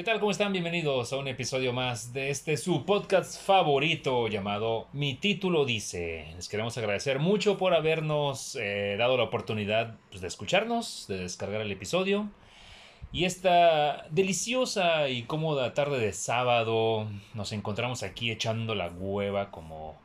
¿Qué tal? ¿Cómo están? Bienvenidos a un episodio más de este su podcast favorito llamado Mi título dice. Les queremos agradecer mucho por habernos eh, dado la oportunidad pues, de escucharnos, de descargar el episodio. Y esta deliciosa y cómoda tarde de sábado nos encontramos aquí echando la hueva como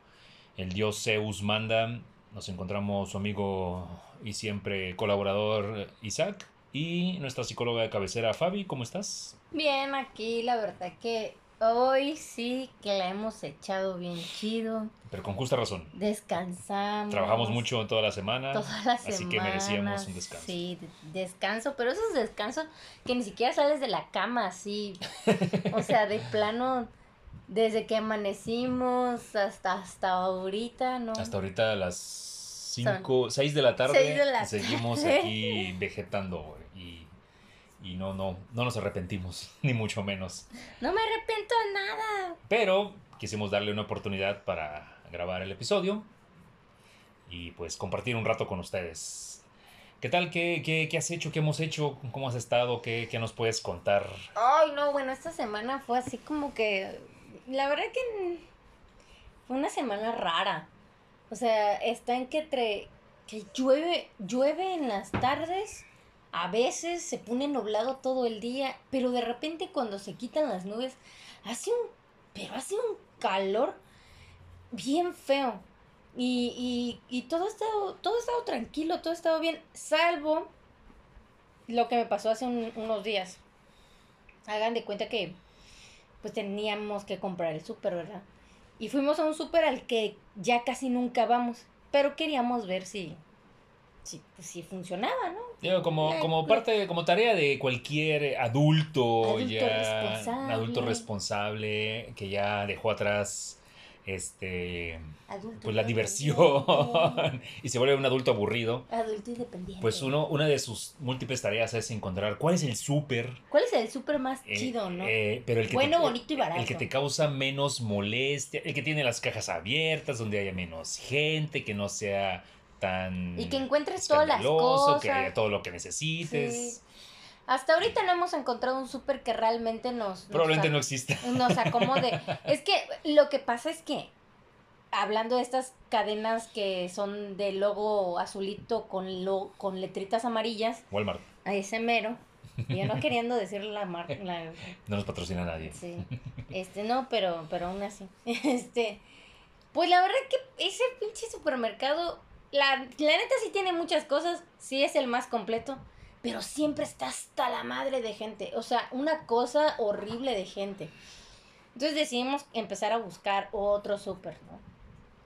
el dios Zeus manda. Nos encontramos su amigo y siempre colaborador Isaac y nuestra psicóloga de cabecera Fabi. ¿Cómo estás? Bien, aquí la verdad que hoy sí que la hemos echado bien chido. Pero con justa razón. Descansamos. Trabajamos mucho toda la semana. Toda la semana. Así que merecíamos un descanso. Sí, descanso, pero esos descansos que ni siquiera sales de la cama así. o sea, de plano, desde que amanecimos hasta, hasta ahorita, ¿no? Hasta ahorita a las 5, 6 de la tarde. Seis de la seguimos tarde. aquí vegetando güey, y, no, no, no nos arrepentimos, ni mucho menos. No me arrepiento de nada. Pero quisimos darle una oportunidad para grabar el episodio y pues compartir un rato con ustedes. ¿Qué tal? ¿Qué, qué, qué has hecho? ¿Qué hemos hecho? ¿Cómo has estado? ¿Qué, qué nos puedes contar? Ay, no, bueno, esta semana fue así como que. La verdad que. Fue una semana rara. O sea, está en que, tre- que llueve, llueve en las tardes. A veces se pone nublado todo el día. Pero de repente cuando se quitan las nubes. Hace un. Pero hace un calor bien feo. Y, y, y todo ha estado. Todo ha estado tranquilo, todo ha estado bien. Salvo lo que me pasó hace un- unos días. Hagan de cuenta que pues teníamos que comprar el súper, ¿verdad? Y fuimos a un súper al que ya casi nunca vamos, pero queríamos ver si si, pues, si funcionaba, ¿no? Digo, como, Ay, como parte, como tarea de cualquier adulto, Adulto ya, responsable. un adulto responsable que ya dejó atrás este Adulto pues la diversión y se vuelve un adulto aburrido. Adulto independiente. Pues uno, una de sus múltiples tareas es encontrar cuál es el súper. ¿Cuál es el súper más eh, chido, no? eh, pero el que Bueno, te, bonito y barato. El que te causa menos molestia, el que tiene las cajas abiertas, donde haya menos gente, que no sea tan y que encuentres todas las cosas. que haya todo lo que necesites. Sí. Hasta ahorita no hemos encontrado un súper que realmente nos... nos Probablemente a- no exista. nos acomode. es que lo que pasa es que, hablando de estas cadenas que son de logo azulito con, lo, con letritas amarillas, Walmart a ese mero, yo no queriendo decir la marca, la, no nos patrocina nadie. sí, este, no, pero, pero aún así, este, pues la verdad que ese pinche supermercado, la, la neta sí tiene muchas cosas, sí es el más completo, pero siempre está hasta la madre de gente, o sea, una cosa horrible de gente. Entonces decidimos empezar a buscar otro súper, ¿no?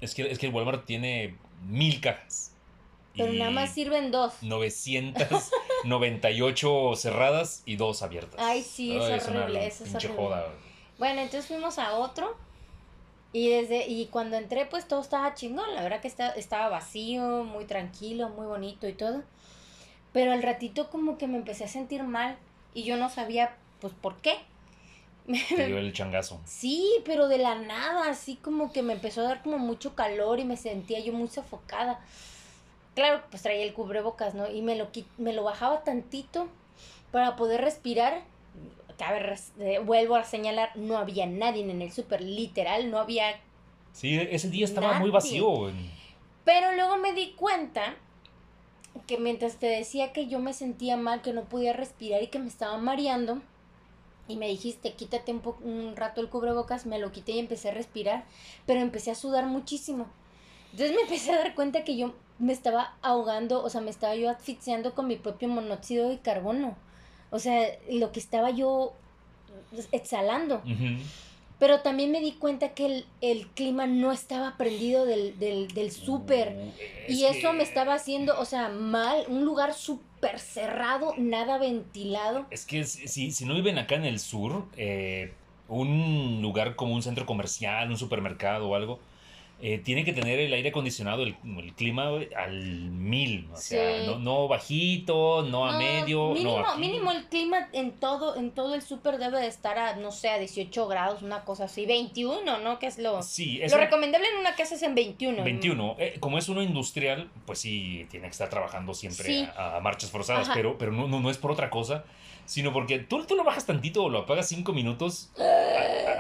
Es que, es que el Walmart tiene mil cajas. Pero nada más sirven dos. 998 cerradas y dos abiertas. Ay, sí, es una horrible, eso es pinche horrible. joda. Bueno, entonces fuimos a otro. Y desde y cuando entré, pues todo estaba chingón. La verdad que está- estaba vacío, muy tranquilo, muy bonito y todo. Pero al ratito como que me empecé a sentir mal y yo no sabía, pues, por qué. Te dio el changazo. Sí, pero de la nada, así como que me empezó a dar como mucho calor y me sentía yo muy sofocada. Claro, pues traía el cubrebocas, ¿no? Y me lo, me lo bajaba tantito para poder respirar. Cabe eh, vuelvo a señalar, no había nadie en el súper, literal, no había... Sí, ese día estaba muy vacío. güey. Pero luego me di cuenta que mientras te decía que yo me sentía mal, que no podía respirar y que me estaba mareando, y me dijiste, quítate un, un rato el cubrebocas, me lo quité y empecé a respirar, pero empecé a sudar muchísimo. Entonces me empecé a dar cuenta que yo me estaba ahogando, o sea, me estaba yo asfixiando con mi propio monóxido de carbono. O sea, lo que estaba yo exhalando. Pero también me di cuenta que el, el clima no estaba prendido del, del, del súper. Uh, es Y eso que- me estaba haciendo, o sea, mal, un lugar súper cerrado, nada ventilado. Es que si, si no viven acá en el sur, eh, un lugar como un centro comercial, un supermercado o algo, eh, tiene que tener el aire acondicionado, el, el clima al mil. O sea, Sí. no, no bajito, no a No, medio. Mínimo, no mínimo el clima en todo, en todo el súper debe de estar a, no sé, a 18 grados, una cosa así. 21, ¿no? Que es lo, Sí, es lo un- recomendable en una casa es en 21. 21. Eh, como es uno industrial, pues sí, tiene que estar trabajando siempre Sí. a, a marchas forzadas, Ajá. pero, pero no, no, no es por otra cosa, sino porque tú, tú lo bajas tantito o lo apagas cinco minutos, a-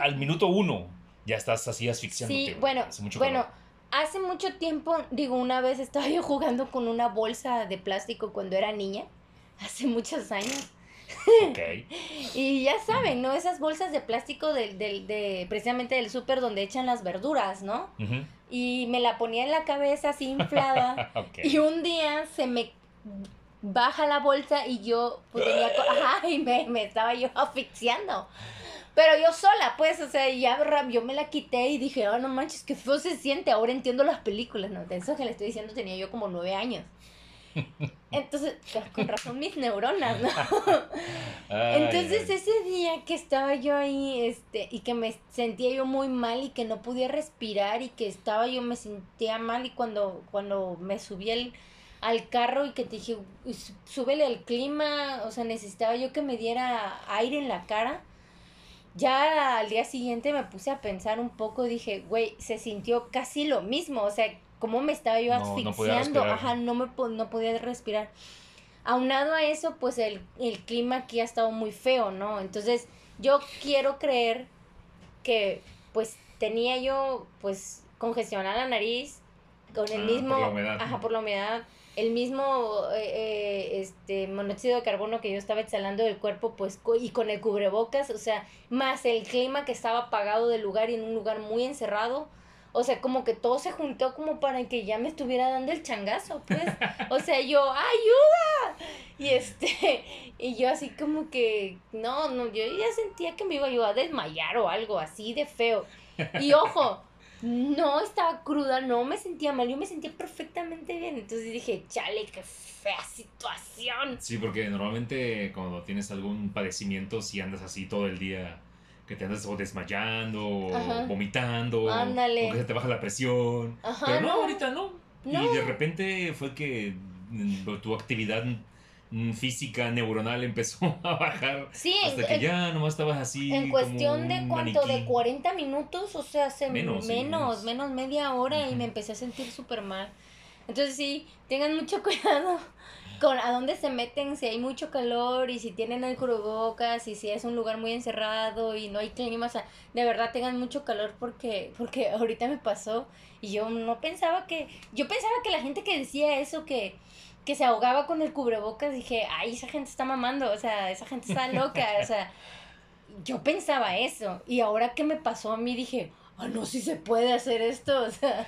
a- al minuto uno ya estás así asfixiándote. Sí, bueno, hace mucho bueno, calor. hace mucho tiempo, digo, una vez estaba yo jugando con una bolsa de plástico cuando era niña, hace muchos años. Ok. Y ya saben, ¿no? Esas bolsas de plástico del, del, de, precisamente del súper donde echan las verduras, ¿no? Y me la ponía en la cabeza así inflada. Ok. Y un día se me baja la bolsa y yo pues, tenía ajá, y me, me estaba yo asfixiando. Pero yo sola, pues, o sea, ya yo me la quité y dije, ah, no manches, qué feo se siente. Ahora entiendo las películas, ¿no? De eso que le estoy diciendo tenía yo como nueve años. Entonces, pues, con razón mis neuronas, ¿no? Entonces ese día que estaba yo ahí, este, y que me sentía yo muy mal y que no podía respirar y que estaba yo me sentía mal y cuando, cuando me subí al, al carro y que te dije, "Uy, sú- súbele el clima, o sea, necesitaba yo que me diera aire en la cara. Ya al día siguiente me puse a pensar un poco, dije, güey, se sintió casi lo mismo, o sea, cómo me estaba yo No, asfixiando, ajá, no me no podía respirar. Aunado a eso, pues el, el clima aquí ha estado muy feo, ¿no? Entonces, yo quiero creer que, pues, tenía yo, pues, congestionada la nariz con el Ah, mismo... por la humedad. Ajá, por la humedad. El mismo eh, eh, este, monóxido de carbono que yo estaba exhalando del cuerpo, pues, co- y con el cubrebocas, o sea, más el clima que estaba apagado del lugar y en un lugar muy encerrado. O sea, como que todo se juntó como para que ya me estuviera dando el changazo, pues. O sea, yo, ¡ayuda! Y este, y yo así como que, no, no, yo ya sentía que me iba yo a desmayar o algo así de feo. Y ojo, no estaba cruda, no me sentía mal, yo me sentía perfectamente bien. Entonces dije, chale, qué fea situación. Sí, porque normalmente cuando tienes algún padecimiento, si andas así todo el día, que te andas o desmayando, o vomitando, Ándale. o que se te baja la presión. Ajá, Pero no, no. ahorita no. No. Y de repente fue que mm, tu actividad física neuronal empezó a bajar Sí, hasta en- que ya nomás estabas así. En cuestión como de cuánto, de maniquí. 40 minutos, o sea, hace Menos, menos, sí, menos, menos. media hora y Ujú. me empecé a sentir súper mal. Entonces sí, tengan mucho cuidado con a dónde se meten, si hay mucho calor y si tienen el cubrebocas y si es un lugar muy encerrado y no hay clima, o sea, de verdad tengan mucho calor porque, porque ahorita me pasó y yo no pensaba que, yo pensaba que la gente que decía eso, que, que se ahogaba con el cubrebocas, dije, ay, esa gente está mamando, o sea, esa gente está loca, o sea, yo pensaba eso y ahora que me pasó a mí dije, ah, no, si se puede hacer esto, o sea,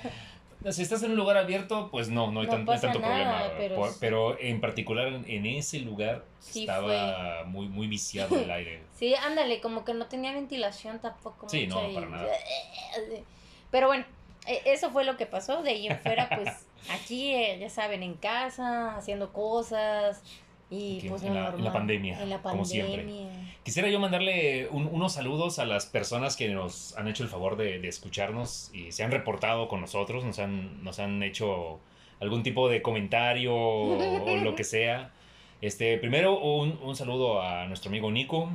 Si estás en un lugar abierto, pues no, no hay, No tan- no hay pasa tanto nada, problema. pero Por- sí. pero en particular en, ese lugar Sí estaba muy, muy viciado el aire. sí, ándale, como que no tenía ventilación tampoco. Sí, no, y- para nada. Pero bueno, e- eso fue lo que pasó, de ahí en fuera, pues aquí, eh, ya saben, en casa, haciendo cosas y Aquí, pues en la- en la pandemia, En la como siempre. pandemia. Quisiera yo mandarle un- unos saludos a las personas que nos han hecho el favor de, de escucharnos y se han reportado con nosotros, nos han, nos han hecho algún tipo de comentario o, o lo que sea. Este, primero, un, un saludo a nuestro amigo Nico,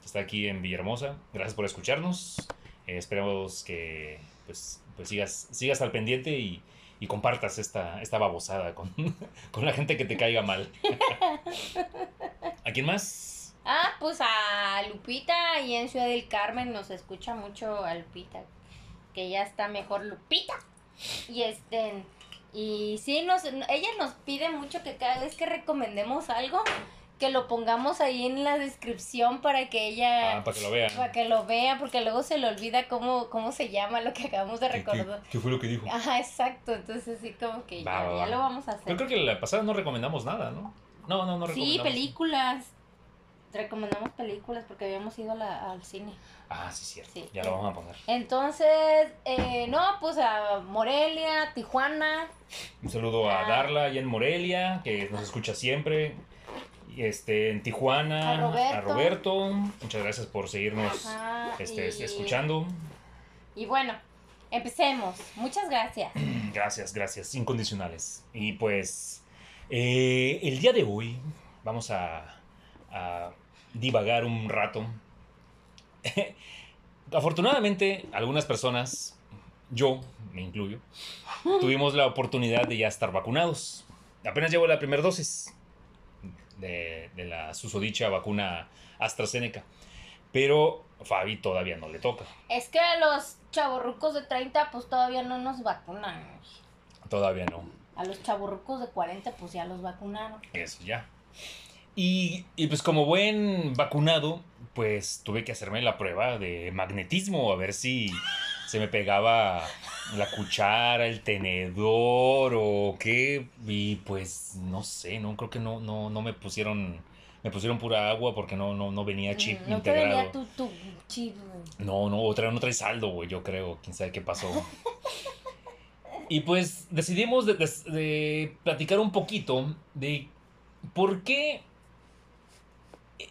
que está aquí en Villahermosa. Gracias por escucharnos. Eh, esperamos que pues, pues sigas, sigas al pendiente y, y compartas esta, esta babosada con, con la gente que te caiga mal. ¿A quién más? Ah, pues a Lupita y en Ciudad del Carmen nos escucha mucho a Lupita, que ya está mejor Lupita. Y este, y sí, nos, ella nos pide mucho que cada vez que recomendemos algo, que lo pongamos ahí en la descripción para que ella, Ah, para que lo vean. para que lo vea, porque luego se le olvida cómo, cómo se llama lo que acabamos de ¿Qué- qué- recordar. ¿Qué, fue lo que dijo? Ajá, exacto, entonces sí como que Va, ya, va, ya va. lo vamos a hacer. Yo creo que la pasada no recomendamos nada, ¿no? No, no, no Sí, recomendamos. películas. Recomendamos películas porque habíamos ido a la- al cine. Ah, sí, cierto. Sí. Ya lo vamos a poner. Entonces, eh, no, pues a Morelia, Tijuana. Un saludo a Ah. Darla allá en Morelia, que nos escucha siempre. Este, en Tijuana, A Roberto. Roberto. Muchas gracias por seguirnos Ajá, este, y- escuchando. Y bueno, Empecemos. Muchas gracias. Gracias, gracias. Incondicionales. Y pues, eh, el día de hoy vamos a, a divagar un rato. Afortunadamente, algunas personas, yo me incluyo, tuvimos la oportunidad de ya estar vacunados. Apenas llevo la primera dosis de, de la susodicha vacuna AstraZeneca. Pero Fabi todavía no le toca. Es que a los chavorrucos de 30 pues todavía no nos vacunan. Todavía no. A los chavorrucos de 40 pues ya los vacunaron. Eso ya. Y, y, pues como buen vacunado, pues tuve que hacerme la prueba de magnetismo, a ver si se me pegaba la cuchara, el tenedor o qué. Y pues no sé, no creo que no, no, no me pusieron me pusieron pura agua porque no, no, no venía chip no integrado. No venía tu, tu chip. No, no, otra no trae saldo, güey, yo creo. Quién sabe qué pasó. y pues decidimos de, de, de platicar un poquito de por qué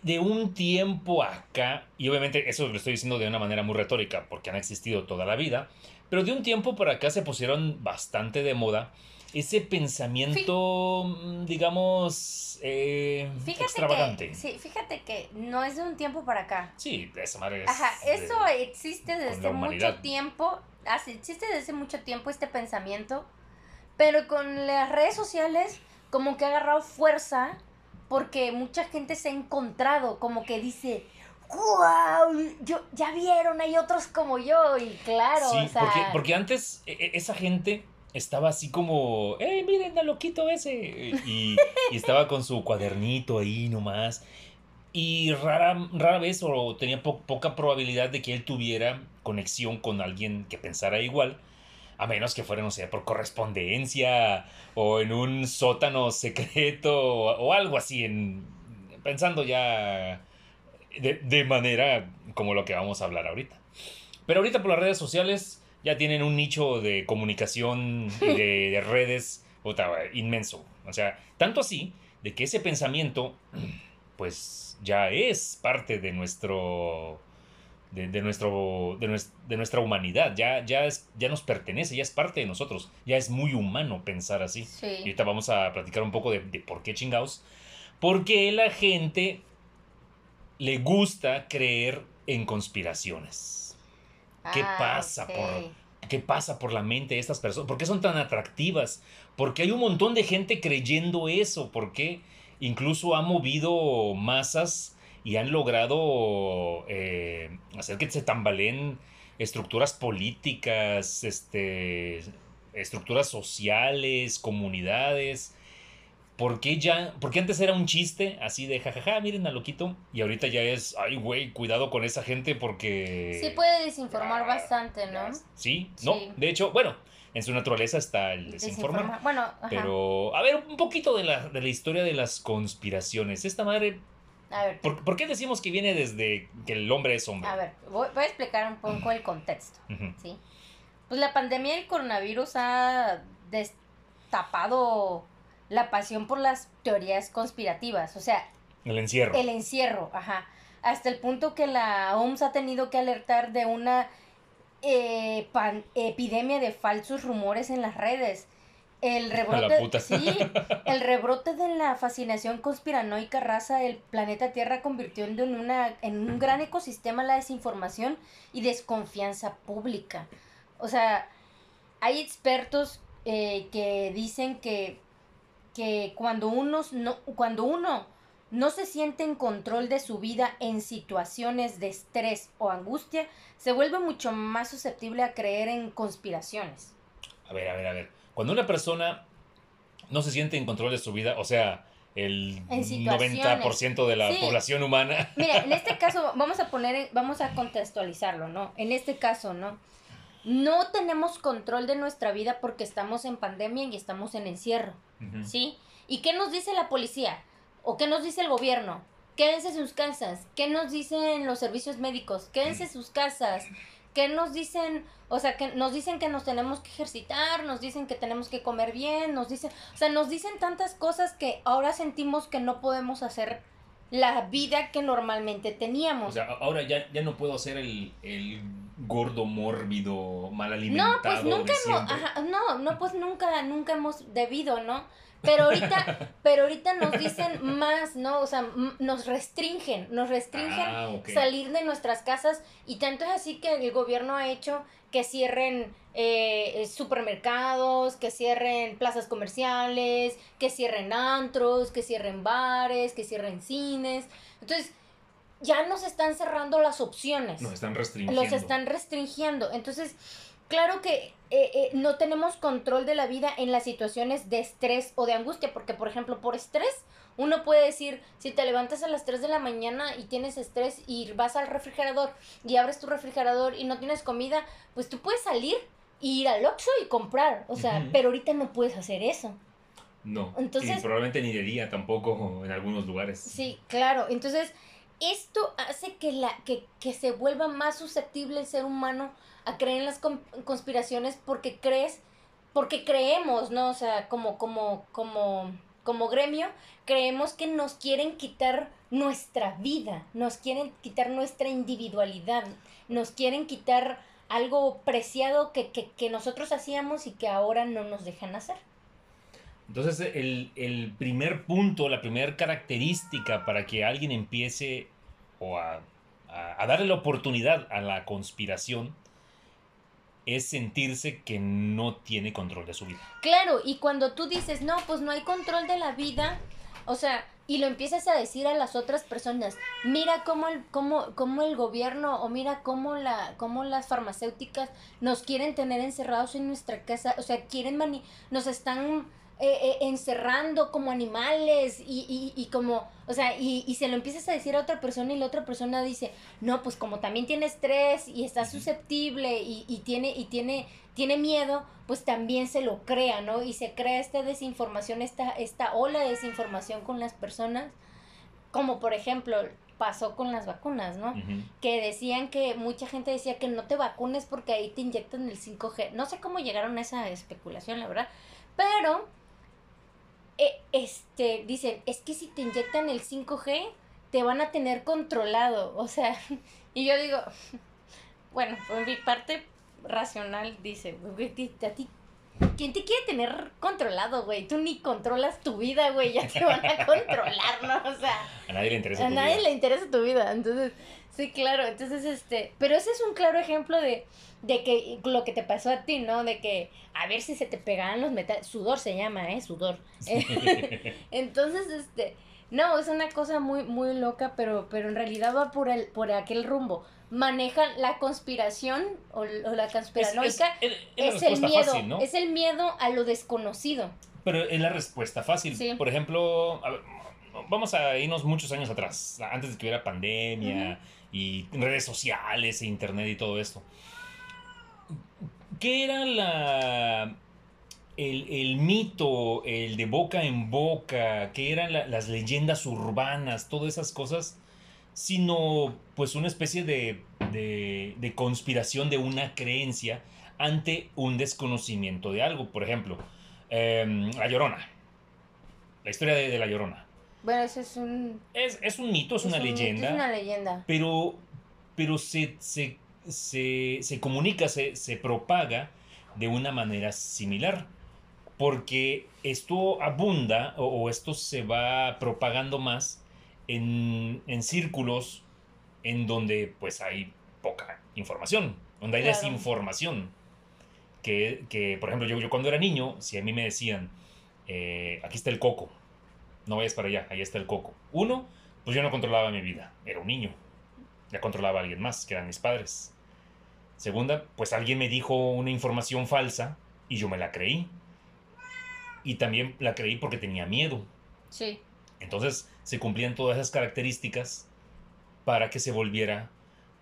de un tiempo acá, y obviamente eso lo estoy diciendo de una manera muy retórica porque han existido toda la vida, pero de un tiempo para acá se pusieron bastante de moda ese pensamiento, Fí digamos, eh, fíjate extravagante. Que, sí, fíjate que no es de un tiempo para acá. Sí, esa madre es Ajá, eso de, existe desde mucho tiempo, existe desde mucho tiempo este pensamiento, pero con las redes sociales como que ha agarrado fuerza porque mucha gente se ha encontrado, como que dice, ¡Wow! Yo, ya vieron, hay otros como yo, y claro, sí, o sea... porque, porque antes e, esa gente estaba así como, ¡Ey, miren al loquito ese! Y, y, estaba con su cuadernito ahí nomás. Y rara, rara vez, o tenía po poca probabilidad de que él tuviera conexión con alguien que pensara igual. A menos que fuera, no sé, por correspondencia o en un sótano secreto o, algo así, en, pensando ya de, de, manera como lo que vamos a hablar ahorita. Pero ahorita por las redes sociales ya tienen un nicho de comunicación y de, de redes inmenso. O sea, tanto así de que ese pensamiento, pues ya es parte de nuestro de, de, nuestro, de, nuestra, de, nuestra humanidad, ya, ya, es, ya nos pertenece, ya es parte de nosotros, ya es muy humano pensar así. Sí. Y ahorita vamos a platicar un poco de, de por qué chingados. Porque la gente le gusta creer en conspiraciones. ¿Qué Ah, pasa por qué pasa por la mente de estas personas? ¿Por qué son tan atractivas? Porque hay un montón de gente creyendo eso, porque incluso ha movido masas y han logrado eh, hacer que se tambaleen estructuras políticas, este, estructuras sociales, comunidades. ¿Por qué ya? Porque antes era un chiste así de jajaja, miren a loquito. Y ahorita ya es, ay, güey, cuidado con esa gente porque. Sí puede desinformar Ya, bastante, ¿no? Sí, no. Sí. De hecho, bueno, en su naturaleza está el desinformar. Desinforma- Bueno, ajá. Pero, a ver, un poquito de la, de la historia de las conspiraciones. Esta madre, A ver, ¿por, por qué decimos que viene desde que el hombre es hombre? a ver, voy, voy a explicar un poco el contexto. ¿sí? Pues la pandemia del coronavirus ha destapado la pasión por las teorías conspirativas, o sea, El encierro. el encierro, ajá, hasta el punto que la OMS ha tenido que alertar de una eh, pan- epidemia de falsos rumores en las redes. El rebrote, sí, el rebrote de la fascinación conspiranoica raza del planeta Tierra convirtiendo en una en un gran ecosistema la desinformación y desconfianza pública. O sea, hay expertos eh, que dicen que, que cuando, unos no, cuando uno no se siente en control de su vida en situaciones de estrés o angustia, se vuelve mucho más susceptible a creer en conspiraciones. A ver, a ver, a ver. Cuando una persona no se siente en control de su vida, o sea, el En situaciones. 90% de la Sí. población humana. Mira, en este caso vamos a poner, vamos a contextualizarlo, ¿no? En este caso, ¿no? No tenemos control de nuestra vida porque estamos en pandemia y estamos en encierro. ¿sí? ¿Y qué nos dice la policía? ¿O qué nos dice el gobierno? Quédense en sus casas. ¿Qué nos dicen los servicios médicos? Quédense en sus casas. ¿Qué nos dicen? O sea, que nos dicen que nos tenemos que ejercitar, nos dicen que tenemos que comer bien, nos dicen, o sea, nos dicen tantas cosas que ahora sentimos que no podemos hacer la vida que normalmente teníamos. O sea, ahora ya, ya no puedo ser el, el gordo, mórbido, mal alimentado. No, pues nunca hemos, ajá, no, no, pues nunca, nunca hemos debido, ¿no? Pero ahorita, pero ahorita nos dicen más, ¿no? O sea, nos restringen, nos restringen Ah, salir de nuestras casas y tanto es así que el gobierno ha hecho que cierren eh, supermercados, que cierren plazas comerciales, que cierren antros, que cierren bares, que cierren cines. Entonces, ya nos están cerrando las opciones Nos están restringiendo. los están restringiendo. Entonces, claro que eh, eh, no tenemos control de la vida en las situaciones de estrés o de angustia, porque, por ejemplo, por estrés, uno puede decir, si te levantas a las 3 de la mañana y tienes estrés y vas al refrigerador y abres tu refrigerador y no tienes comida, pues tú puedes salir y ir al Oxxo y comprar, o sea, pero ahorita no puedes hacer eso. No. Entonces- y probablemente ni de día tampoco en algunos lugares. Sí, claro. Entonces, esto hace que, la, que, que se vuelva más susceptible el ser humano a creer en las con- conspiraciones porque crees, porque creemos, ¿no? O sea, como, como, como, como gremio, creemos que nos quieren quitar nuestra vida, nos quieren quitar nuestra individualidad, nos quieren quitar algo preciado que, que, que nosotros hacíamos y que ahora no nos dejan hacer. Entonces, el, el primer punto, la primera característica para que alguien empiece o a, a- a darle la oportunidad a la conspiración es sentirse que no tiene control de su vida. Claro, y cuando tú dices, no, pues no hay control de la vida, o sea, y lo empiezas a decir a las otras personas, mira cómo el, cómo, cómo el gobierno o mira cómo, la, cómo las farmacéuticas nos quieren tener encerrados en nuestra casa, o sea, quieren mani nos están eh, eh, encerrando como animales y, y, y como, o sea, y, y se lo empiezas a decir a otra persona y la otra persona dice, no, pues como también tiene estrés y está susceptible y, y tiene, y tiene, tiene miedo, pues también se lo crea, ¿no? Y se crea esta desinformación, esta, esta ola de desinformación con las personas, como por ejemplo pasó con las vacunas, ¿no? Que decían que mucha gente decía que no te vacunes porque ahí te inyectan el 5G. No sé cómo llegaron a esa especulación, la verdad. Pero, eh, este, dicen, es que si te inyectan el 5G, te van a tener controlado. O sea, y yo digo, bueno, por mi parte racional dice, a ti, ¿quién te quiere tener controlado, güey? Tú ni controlas tu vida, güey, ya te van a controlar, ¿no? O sea... A nadie le interesa A tu nadie vida. le interesa tu vida, entonces, sí, claro, entonces, este, pero ese es un claro ejemplo de, de que lo que te pasó a ti, ¿no? De que a ver si se te pegaban los metales, sudor se llama, ¿eh? Sudor. entonces, este, no, es una cosa muy, muy loca, pero, pero en realidad va por, el, por aquel rumbo. Manejan la conspiración o, o la conspiranoica. es- es el miedo, fácil, ¿no? es el miedo a lo desconocido. Pero es la respuesta fácil. Sí. Por ejemplo, a ver, vamos a irnos muchos años atrás, antes de que hubiera pandemia y redes sociales e internet y todo esto. ¿Qué era la el, el mito, el de boca en boca, qué eran la- las leyendas urbanas, todas esas cosas, sino pues una especie de, de, de conspiración de una creencia ante un desconocimiento de algo? Por ejemplo, em, La Llorona. La historia de, de La Llorona. Bueno, eso es un... Es, es un mito, es, una un mito, leyenda, Es una leyenda. pero, pero se, se, se, se comunica, se, se propaga de una manera similar. Porque esto abunda o, o esto se va propagando más en, en círculos en donde pues hay poca información, donde hay Claro. desinformación. Que, que, por ejemplo, yo, yo cuando era niño, si a mí me decían, eh, aquí está el coco, no vayas para allá, ahí está el coco. Uno, pues yo no controlaba mi vida, era un niño. Ya controlaba a alguien más, que eran mis padres. Segunda, pues alguien me dijo una información falsa y yo me la creí. Y también la creí porque tenía miedo. Sí. Entonces se cumplían todas esas características para que se volviera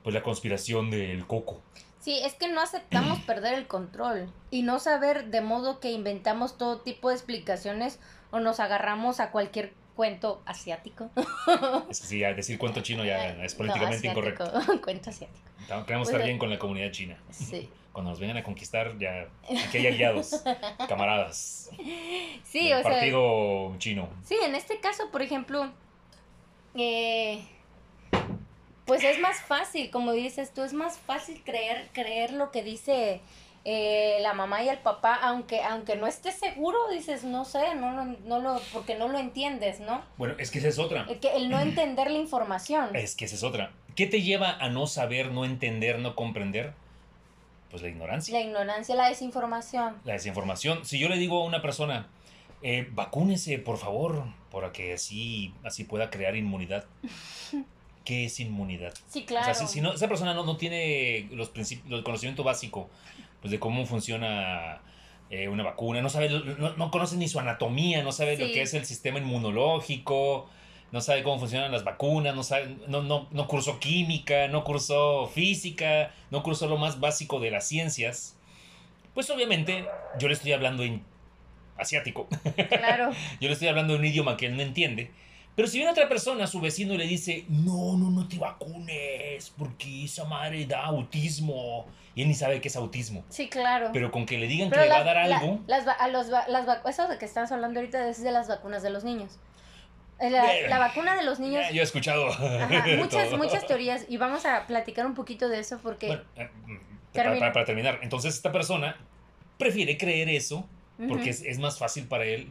pues la conspiración del coco. Sí, es que no aceptamos perder el control y no saber de modo que inventamos todo tipo de explicaciones o nos agarramos a cualquier cuento asiático. Es que sí, decir cuento chino ya es políticamente No, incorrecto. cuento asiático. Queremos estar Bueno. bien con la comunidad china. Sí. Cuando nos vengan a conquistar, ya aquí hay aliados, camaradas. Sí, o sea, partido chino. sí, en este caso, por ejemplo, eh, pues es más fácil, como dices tú, es más fácil creer, creer lo que dice eh, la mamá y el papá, aunque, aunque no estés seguro, dices, no sé, no, no, no lo, porque no lo entiendes, ¿no? Bueno, es que esa es otra. El, que, el no entender la información. Es que esa es otra. ¿Qué te lleva a no saber, no entender, no comprender? Pues la ignorancia. La ignorancia, la desinformación. La desinformación. Si yo le digo a una persona, eh, vacúnese, por favor, para que así, así pueda crear inmunidad. ¿Qué es inmunidad? Sí, claro. O sea, si, si no, esa persona no, no tiene los principios, el conocimiento básico pues, de cómo funciona eh, una vacuna, no sabe, no, no, conoce ni su anatomía, no sabe lo que es el sistema inmunológico, no sabe cómo funcionan las vacunas, no sabe, no, no, no cursó química, no cursó física, no cursó lo más básico de las ciencias. Pues obviamente yo le estoy hablando en asiático. Claro. Yo le estoy hablando de un idioma que él no entiende. Pero si viene otra persona, su vecino, le dice, no, no, no te vacunes, porque esa madre da autismo. Y él ni sabe qué es autismo. Sí, claro. Pero con que le digan Pero que le va la- a dar la- algo, las, a los, las eso de que estás hablando ahorita es de las vacunas de los niños. Eh, La, Eh, la vacuna de los niños, ya, yo he escuchado. ajá, muchas, muchas teorías, y vamos a platicar un poquito de eso porque... Bueno, eh, para, Termina. para- para terminar, entonces esta persona prefiere creer eso porque Ujú. es, es más fácil para él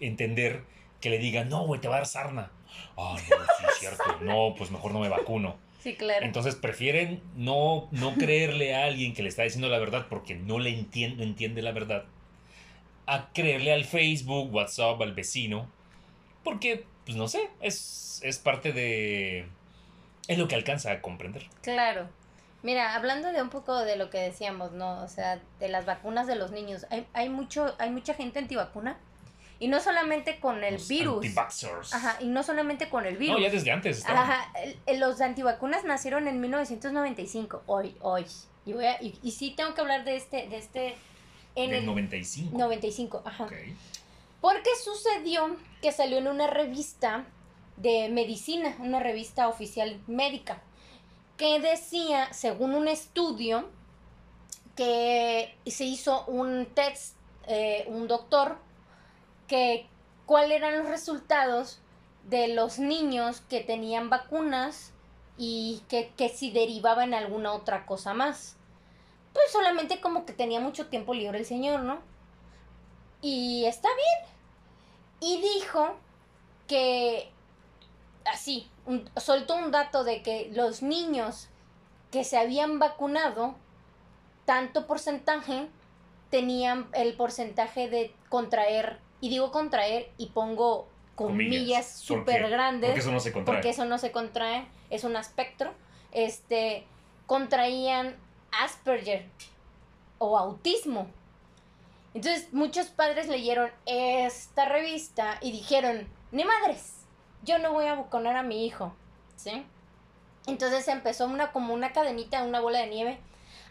entender que le digan, no, güey, te va a dar sarna. Ah, no, sí, es cierto. No, pues mejor no me vacuno. Sí, claro. Entonces prefieren no, no creerle a alguien que le está diciendo la verdad porque no le entiende, la verdad a creerle al Facebook, WhatsApp, al vecino. Porque, pues no sé, es, es parte de... Es lo que alcanza a comprender. Claro. Mira, hablando de un poco de lo que decíamos, ¿no? O sea, de las vacunas de los niños. Hay, hay, mucho, hay mucha gente antivacuna. Y no solamente con el Los virus. Ajá, y no solamente con el virus. No, ya desde antes estaban. Ajá, los antivacunas nacieron en 1995, hoy, hoy. Y, voy a- y, y sí tengo que hablar de este, de este, en Del el 95. 95, ajá. Ok. Porque sucedió que salió en una revista de medicina, una revista oficial médica, que decía, según un estudio, que se hizo un test, eh, un doctor, que cuáles eran los resultados de los niños que tenían vacunas y que, que si derivaban alguna otra cosa más. Pues solamente como que tenía mucho tiempo libre el señor, ¿no? Y está bien. Y dijo que, así, un- soltó un dato de que los niños que se habían vacunado, tanto porcentaje, tenían el porcentaje de contraer, y digo contraer y pongo comillas ¿Por súper grandes Porque eso no se contrae. porque eso no se contrae, es un espectro, este, contraían Asperger o autismo. Entonces muchos padres leyeron esta revista y dijeron, ni madres, yo no voy a vacunar a mi hijo, ¿sí? Entonces empezó una como una cadenita, una bola de nieve,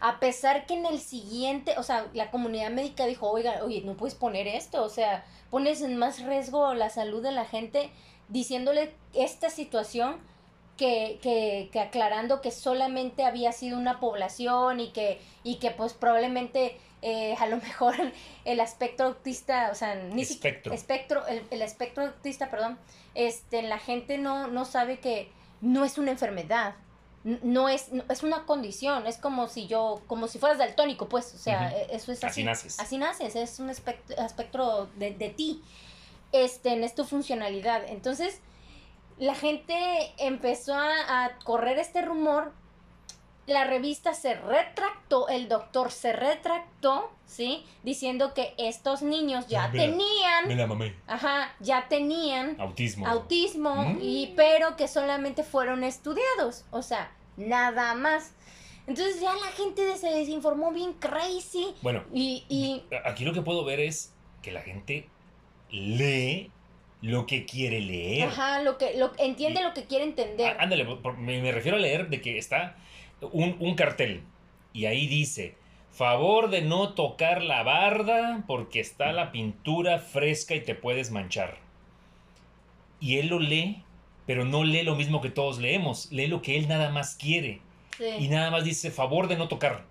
a pesar que en el siguiente, o sea, la comunidad médica dijo, oiga, oye, no puedes poner esto, o sea, pones en más riesgo la salud de la gente diciéndole esta situación que, que, que aclarando que solamente había sido una población y que, y que pues probablemente eh, a lo mejor el aspecto autista, o sea, ni si- Espectro. espectro, el, el espectro autista, perdón, este, la gente no, no sabe que no es una enfermedad, no es, no- es una condición, es como si yo, como si fueras daltónico, pues, o sea, e- eso es así. Así naces. Así naces, es un espect- espectro de, de ti, este, es tu funcionalidad. Entonces, la gente empezó a, a correr este rumor, la revista se retractó, el doctor se retractó, ¿sí? Diciendo que estos niños ya mira, tenían, Me la mamé. ajá, ya tenían Autismo. autismo, Mm. y, pero que solamente fueron estudiados, o sea, nada más. Entonces ya la gente se desinformó bien crazy Bueno, y, y aquí lo que puedo ver es que la gente lee lo que quiere leer. ajá, lo que lo, entiende Y- lo que quiere entender. Ah, Ándale, por- me, me refiero a leer de que está un, un cartel y ahí dice, favor de no tocar la barda porque está la pintura fresca y te puedes manchar. Y él lo lee, pero no lee lo mismo que todos leemos, lee lo que él nada más quiere Sí. y nada más dice, favor de no tocar.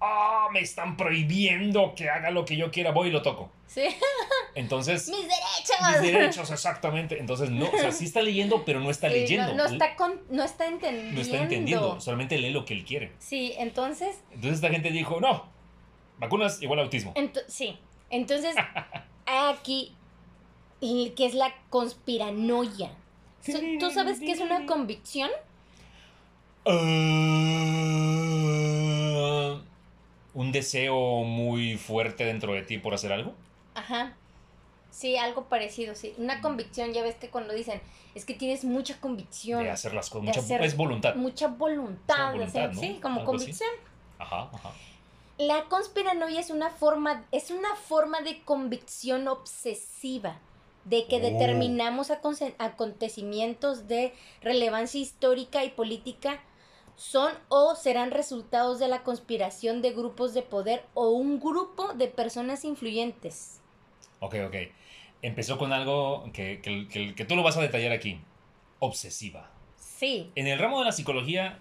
Ah, me están prohibiendo que haga lo que yo quiera, voy y lo toco. Sí. Entonces, ¡Mis derechos! mis derechos, exactamente. Entonces, no, o sea, sí está leyendo, pero no está Sí, leyendo. No, no está con- no está entendiendo. No está entendiendo, solamente lee lo que él quiere. Sí, entonces, Entonces esta gente dijo, no, vacunas igual a autismo. ento- sí. Entonces, aquí, y que es la conspiranoia. ¿Tú sabes qué es una convicción? Ah, un deseo muy fuerte dentro de ti por hacer algo. Ajá. Sí, algo parecido, sí. Una convicción, ya ves que cuando dicen, es que tienes mucha convicción, De hacer las cosas. Mucha, hacer es voluntad. mucha voluntad, de hacer- ¿no? sí, como Algo así. convicción. Ajá, ajá. La conspiranoia es una forma, es una forma de convicción obsesiva, de que Oh. determinamos acontecimientos de relevancia histórica y política son o serán resultados de la conspiración de grupos de poder o un grupo de personas influyentes. Ok, ok. Empezó con algo que, que- que- que tú lo vas a detallar aquí. Obsesiva. Sí, En el ramo de la psicología,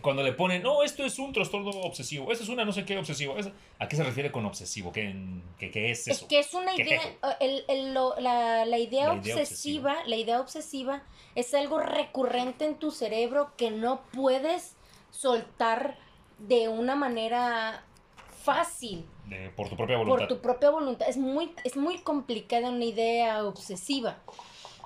cuando le ponen, no, esto es un trastorno obsesivo, esto es una no sé qué obsesivo, es- ¿a qué se refiere con obsesivo? ¿Qué, qué, qué es es eso? que es una ¿Qué idea, es el- el- lo- la, la idea La idea obsesiva, la idea obsesiva es algo recurrente en tu cerebro que no puedes soltar de una manera fácil De- por tu propia por voluntad. tu propia voluntad. Es muy, es muy complicada una idea obsesiva.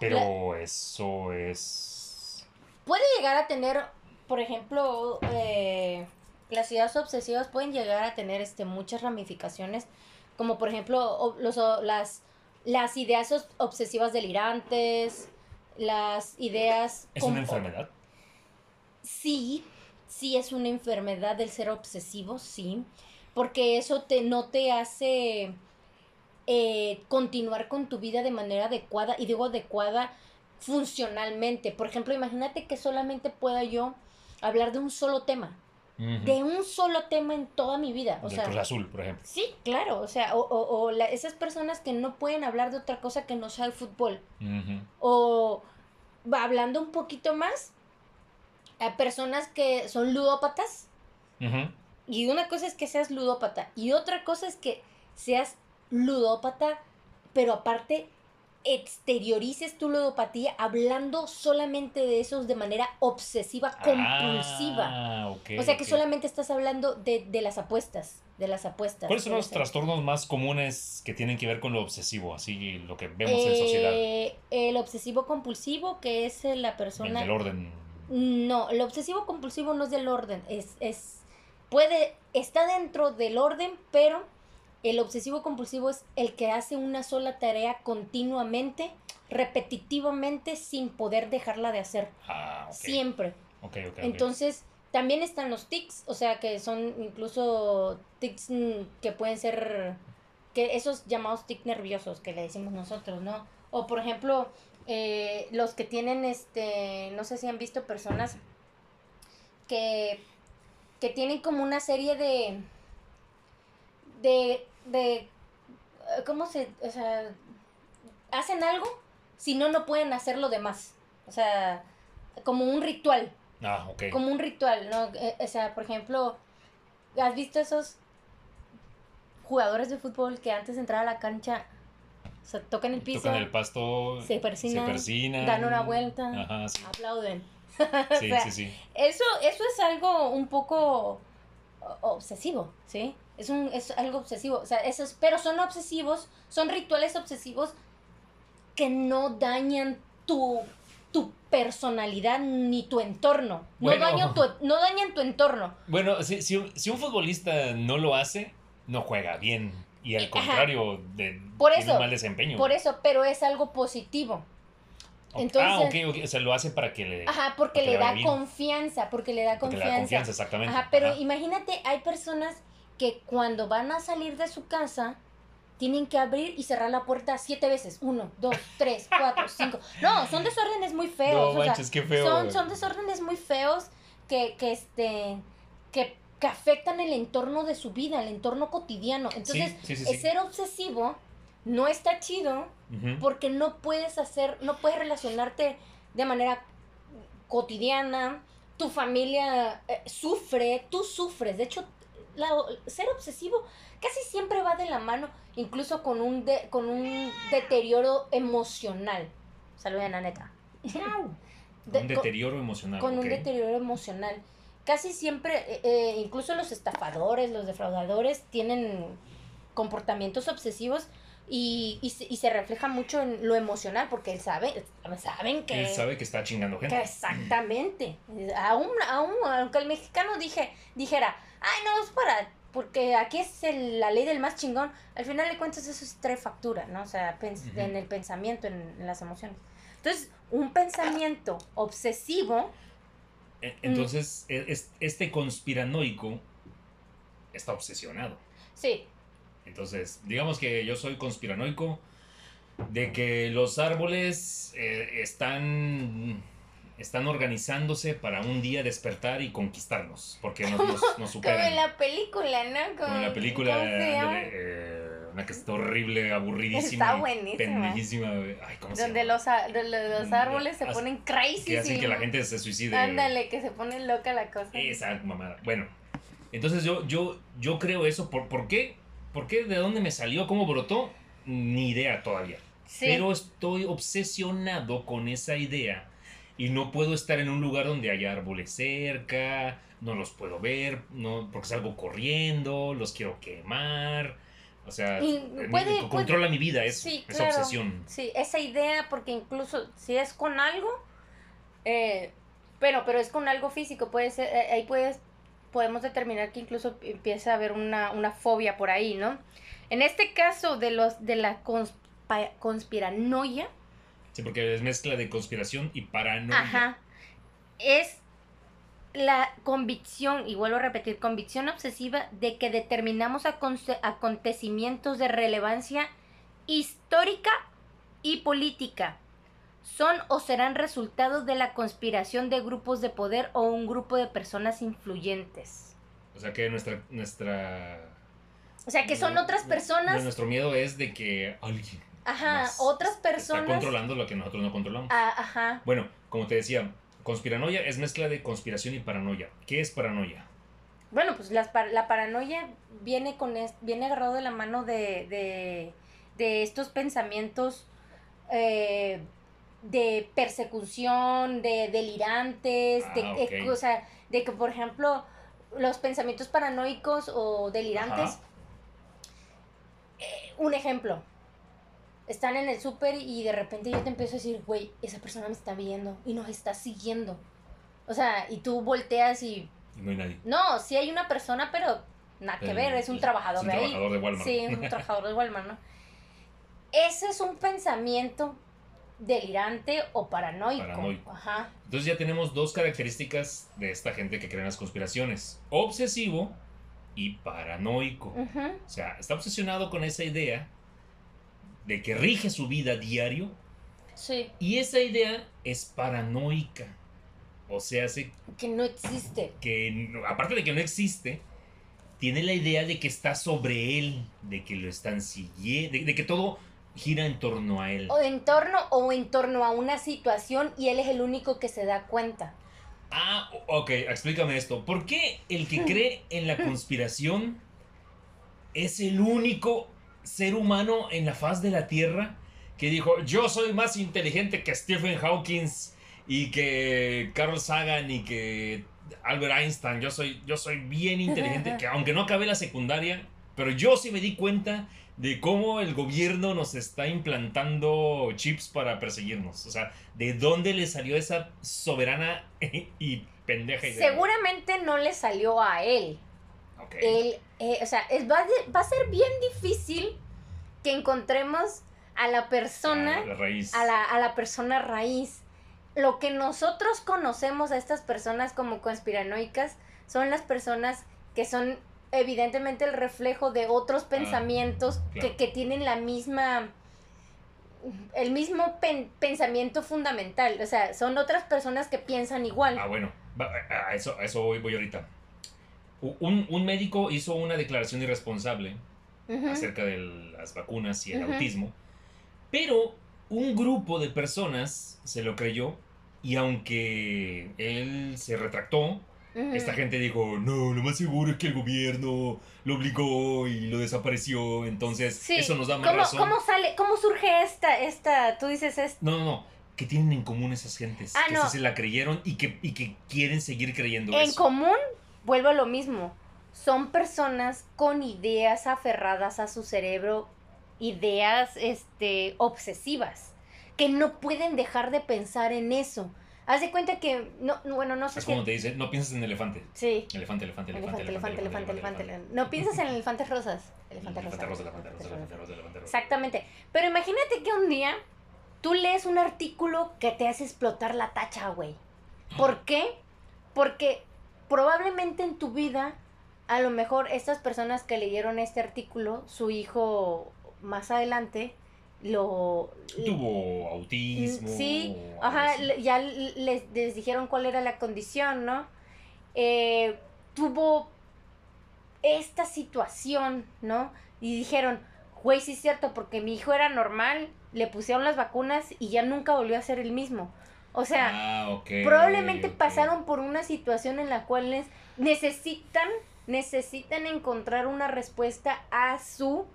Pero eso es... Puede llegar a tener, por ejemplo, eh, las ideas obsesivas pueden llegar a tener este, muchas ramificaciones, como por ejemplo los, las, las ideas obsesivas delirantes, las ideas... ¿Es una enfermedad? Sí, sí es una enfermedad del ser obsesivo, sí, porque eso te, no te hace eh, continuar con tu vida de manera adecuada, y digo adecuada funcionalmente. Por ejemplo, imagínate que solamente pueda yo hablar de un solo tema, de un solo tema en toda mi vida. O sea, Cruz Azul, por ejemplo. sí, claro, o sea, o, o- o la- esas personas que no pueden hablar de otra cosa que no sea el fútbol. O hablando un poquito más a personas que son ludópatas. Ujú. Y una cosa es que seas ludópata. Y otra cosa es que seas ludópata, pero aparte exteriorices tu ludopatía hablando solamente de esos de manera obsesiva, compulsiva. Ah, ok. o sea que solamente estás hablando de, de las apuestas. De las apuestas. ¿Cuáles son los trastornos más comunes que tienen que ver con lo obsesivo? Así lo que vemos en sociedad. Eh, el obsesivo compulsivo, que es la El persona. del orden. No, el obsesivo compulsivo no es del orden, es, es, puede, está dentro del orden, pero el obsesivo compulsivo es el que hace una sola tarea continuamente, repetitivamente, sin poder dejarla de hacer, Ah, siempre. Entonces, también están los tics, o sea, que son incluso tics mm, que pueden ser, que esos llamados tics nerviosos que le decimos nosotros, ¿no? O por ejemplo, eh, los que tienen, este, no sé si han visto personas que, que tienen como una serie de, de, de, eh, ¿cómo se, o sea, hacen algo, si no, no pueden hacer lo demás, o sea, como un ritual Ah, ok. como un ritual, ¿no? Eh, O sea, por ejemplo, ¿has visto esos jugadores de fútbol que antes de entrar a la cancha o sea, tocan el piso, Tocan el pasto. se persinan, se persinan, dan una vuelta, Ajá, sí. aplauden? Sí, sea, sí, sí. Eso, eso es algo un poco obsesivo, ¿sí? Es, un, es algo obsesivo, o sea, esos, pero son obsesivos, son rituales obsesivos que no dañan tu, tu personalidad ni tu entorno. Bueno. No, dañan tu, no dañan tu entorno. Bueno, si, si, un- si un futbolista no lo hace, no juega bien. Y al contrario, de, Por tiene eso, un mal desempeño. Por eso, pero es algo positivo. Ok. entonces- ah, ok, ok. O sea, lo hace para que le. Ajá, porque le le da bien. confianza, porque le da porque le confianza. da confianza, exactamente. Ajá, pero Ajá. imagínate, hay personas que cuando van a salir de su casa tienen que abrir y cerrar la puerta siete veces. Uno, dos, tres, cuatro, cinco. No, son desórdenes muy feos. No o sea, manches, qué feo. son, son desórdenes muy feos que, que este que, que afectan el entorno de su vida, el entorno cotidiano. Entonces, sí, sí. ser obsesivo no está chido porque no puedes hacer, no puedes relacionarte de manera cotidiana, tu familia eh, sufre, tú sufres, de hecho, ser obsesivo casi siempre va de la mano, incluso con un, de, con un deterioro emocional. Saludos, neta. un deterioro emocional. Con un deterioro emocional. Casi siempre, eh, eh, incluso los estafadores, los defraudadores, tienen comportamientos obsesivos y, y, se, y, se, refleja mucho en lo emocional porque él sabe, saben que... Él sabe que está chingando gente. exactamente. Aún, aún, aunque el mexicano dije, dijera, ay, no, es para... Porque aquí es la ley del más chingón. Al final de cuentas eso es tres factura, ¿no? O sea, en el pensamiento, en, las emociones. Entonces, un pensamiento obsesivo... E, entonces, e, este conspiranoico está obsesionado. Sí, entonces, digamos que yo soy conspiranoico de que los árboles eh, están están organizándose para un día despertar y conquistarnos, porque nos, nos, superan. Como en la película, ¿no? Como, en la película, de, eh, una que está horrible, aburridísima. Está buenísima. Pendejísima. Ay, ¿cómo se Donde los, los árboles se ponen crazy. Que hacen que la gente se suicide. Ándale, que se pone loca la cosa. Esa mamada. Bueno, entonces yo, yo, yo creo eso. ¿Por, ¿Por qué? ¿Por qué? ¿De dónde me salió? ¿Cómo brotó? Ni idea todavía. Pero estoy obsesionado con esa idea y no puedo estar en un lugar donde haya árboles cerca, no los puedo ver, no, porque salgo corriendo, los quiero quemar. O sea, controla mi vida, es, esa obsesión. Sí, esa idea, porque incluso si es con algo, eh, pero, pero es con algo físico, puede ser, eh, ahí puedes podemos determinar que incluso empieza a haber una, fobia por ahí, ¿no? En este caso de los de la conspiranoia. Sí, porque es mezcla de conspiración y paranoia. Ajá. Es la convicción, y vuelvo a repetir, convicción obsesiva de que determinamos acontecimientos de relevancia histórica y política son o serán resultado de la conspiración de grupos de poder o un grupo de personas influyentes. O sea que nuestra... nuestra o sea que son otras personas... Nuestro miedo es de que alguien... Ajá, otras personas... Está controlando lo que nosotros no controlamos. Ah, ajá. Bueno, como te decía, conspiranoia es mezcla de conspiración y paranoia. ¿Qué es paranoia? Bueno, pues la paranoia viene, con viene agarrado de la mano de, de, de estos pensamientos eh, de persecución, de delirantes, de, ah, o sea, de que, por ejemplo, los pensamientos paranoicos o delirantes. Eh, un ejemplo. Están en el súper y de repente yo te empiezo a decir, güey, esa persona me está viendo y nos está siguiendo. O sea, y tú volteas y... no hay nadie. No, sí hay una persona, pero nada que ver, es un trabajador de ahí. Trabajador de Walmart. Sí, un trabajador de Walmart, ¿no? Ese es un pensamiento delirante o paranoico. Entonces ya tenemos dos características de esta gente que cree en las conspiraciones. Obsesivo y paranoico. O sea, está obsesionado con esa idea de que rige su vida diario. Sí. Y esa idea es paranoica. O sea, hace... Que no existe. Que aparte de que no existe, tiene la idea de que está sobre él, de que lo están siguiendo, de que todo gira en torno a él. O en torno o en torno a una situación y él es el único que se da cuenta. Ah, ok, explícame esto. ¿Por qué el que cree en la conspiración es el único ser humano en la faz de la Tierra que dijo, yo soy más inteligente que Stephen Hawking y que Carl Sagan y que Albert Einstein, yo soy, yo soy bien inteligente, que aunque no acabé la secundaria, pero yo sí me di cuenta de cómo el gobierno nos está implantando chips para perseguirnos. O sea, ¿de dónde le salió esa soberana y pendeja idea? Seguramente no le salió a él. Él, eh, o sea, es, va, a ser bien difícil que encontremos a la persona, la raíz. A, la, a la persona raíz. Lo que nosotros conocemos a estas personas como conspiranoicas son las personas que son evidentemente el reflejo de otros ah, pensamientos que, tienen la misma el mismo pensamiento fundamental. O sea, son otras personas que piensan igual. Ah, bueno, a eso, eso voy, voy ahorita. Un, médico hizo una declaración irresponsable acerca de las vacunas y el autismo, pero un grupo de personas se lo creyó y aunque él se retractó. Esta gente dijo, no, lo más seguro es que el gobierno lo obligó y lo desapareció, entonces Sí. eso nos da más ¿Cómo, razón. ¿Cómo sale, cómo surge esta, esta, tú dices esto? No, no, no. ¿Qué tienen en común esas gentes? Ah, que no. se la creyeron y que, y que quieren seguir creyendo En eso. común, vuelvo a lo mismo. Son personas con ideas aferradas a su cerebro, ideas este, obsesivas, que no pueden dejar de pensar en eso. Haz de cuenta que, no, bueno, no sé Es si... como te dice, no pienses en elefante. Sí. Elefante, elefante, elefante, Elefante, elefante, elefante, elefante. No piensas en elefantes rosas. Elefante rosa. Elefante rosa, elefante rosa, elefante rosa, elefante rosa. Exactamente. Pero imagínate que un día tú lees un artículo que te hace explotar la tacha, güey. ¿Por qué? Porque probablemente en tu vida, a lo mejor estas personas que leyeron este artículo, su hijo más adelante lo... Tuvo autismo. Sí, ajá, ya les, les dijeron cuál era la condición, ¿no? Eh, tuvo esta situación, ¿no? Y dijeron, güey, sí es cierto, porque mi hijo era normal, le pusieron las vacunas y ya nunca volvió a ser el mismo. O sea, Ah, probablemente pasaron por una situación en la cual les necesitan, necesitan encontrar una respuesta a su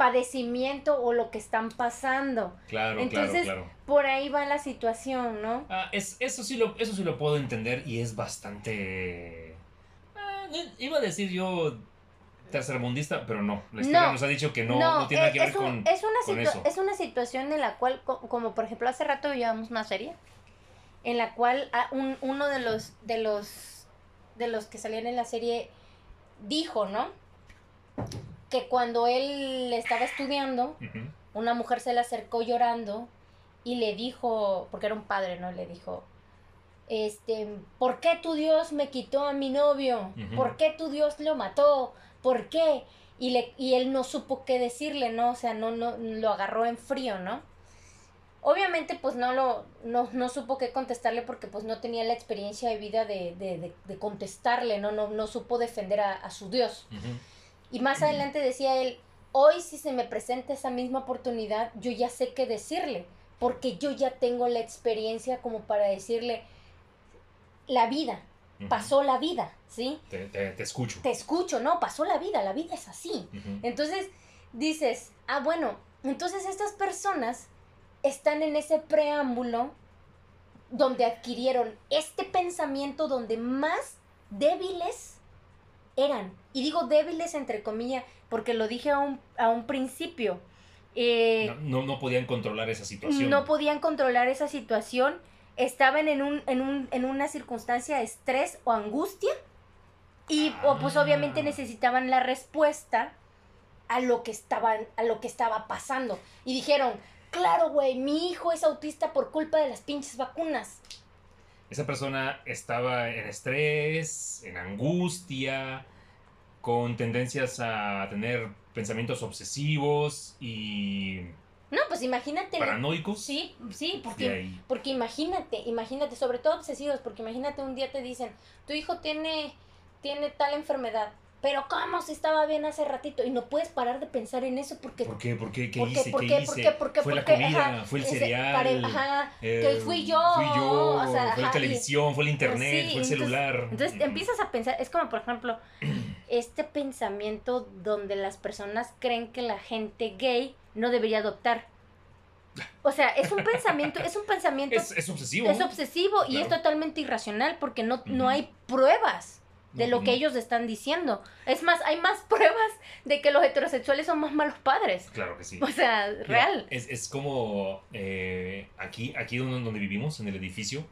padecimiento o lo que están pasando. Claro, Entonces, claro, claro. Por ahí va la situación, ¿no? Ah, es, eso, sí lo, eso sí lo puedo entender y es bastante... ah, no- iba a decir yo tercermundista, pero no. La historia No, nos ha dicho que no, no, tiene nada eh, que ver un- con... es una con eso. es una situación en la cual, co- como por ejemplo hace rato veíamos una serie, en la cual un- uno de los, de los, de los que salían en la serie dijo, ¿no? Que cuando él estaba estudiando, una mujer se le acercó llorando y le dijo, porque era un padre, ¿no? Le dijo, este, ¿por qué tu Dios me quitó a mi novio? ¿Por qué tu Dios lo mató? ¿Por qué? Y, le, y él no supo qué decirle, ¿no? O sea, no, no, lo agarró en frío, ¿no? Obviamente, pues no lo, no, no supo qué contestarle porque pues no tenía la experiencia de vida de, de, de, de contestarle, ¿no? No, no supo defender a, a su Dios. Ujú. Y más adelante decía él, hoy si se me presenta esa misma oportunidad, yo ya sé qué decirle, porque yo ya tengo la experiencia como para decirle, la vida, pasó la vida, ¿sí? Te, te- te escucho. Te escucho, no, pasó la vida, la vida es así. Entonces dices, ah, bueno, entonces estas personas están en ese preámbulo donde adquirieron este pensamiento donde más débiles eran. Y digo débiles entre comillas porque lo dije a un, a un principio. Eh, No, no, no podían controlar esa situación. no podían controlar esa situación, estaban en, un, en, un, en una circunstancia de estrés o angustia y pues Ah. obviamente necesitaban la respuesta a lo que estaban a lo que estaba pasando y dijeron, "Claro, güey, mi hijo es autista por culpa de las pinches vacunas." Esa persona estaba en estrés, en angustia, con tendencias a tener pensamientos obsesivos y No, pues imagínate. paranoicos. Sí, sí, porque. Porque imagínate, imagínate, sobre todo obsesivos, porque imagínate un día te dicen, tu hijo tiene, tiene tal enfermedad, pero ¿cómo si estaba bien hace ratito? Y no puedes parar de pensar en eso porque... ¿Por qué? ¿Por qué? ¿Qué ¿Por qué? hice? ¿Por ¿Qué qué? hice? ¿Por qué? ¿Por qué? Fue la ¿Por qué? comida, Ajá, fue el cereal. pare- ajá, eh, que fui yo, Fui yo, o sea, fue la y- televisión, fue el internet, Sí, fue el celular. Entonces empiezas a pensar, es como por ejemplo, este pensamiento donde las personas creen que la gente gay no debería adoptar. O sea, es un pensamiento, es un pensamiento Es, es obsesivo. Es obsesivo y es totalmente irracional porque no, no hay pruebas de lo que ellos están diciendo. Es más, hay más pruebas de que los heterosexuales son más malos padres. Claro que sí. O sea, Mira, real. Es, es como eh, aquí, aquí donde, donde vivimos, en el edificio,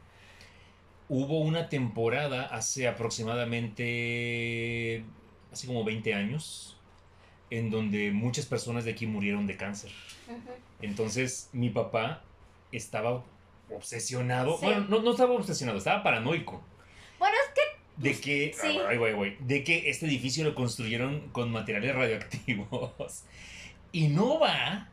hubo una temporada hace aproximadamente, hace como 20 años, en donde muchas personas de aquí murieron de cáncer. Entonces mi papá estaba obsesionado, Sí. bueno, no, no estaba obsesionado, estaba paranoico. De que, Sí. ay, güey, güey, de que este edificio lo construyeron con materiales radioactivos. Y no va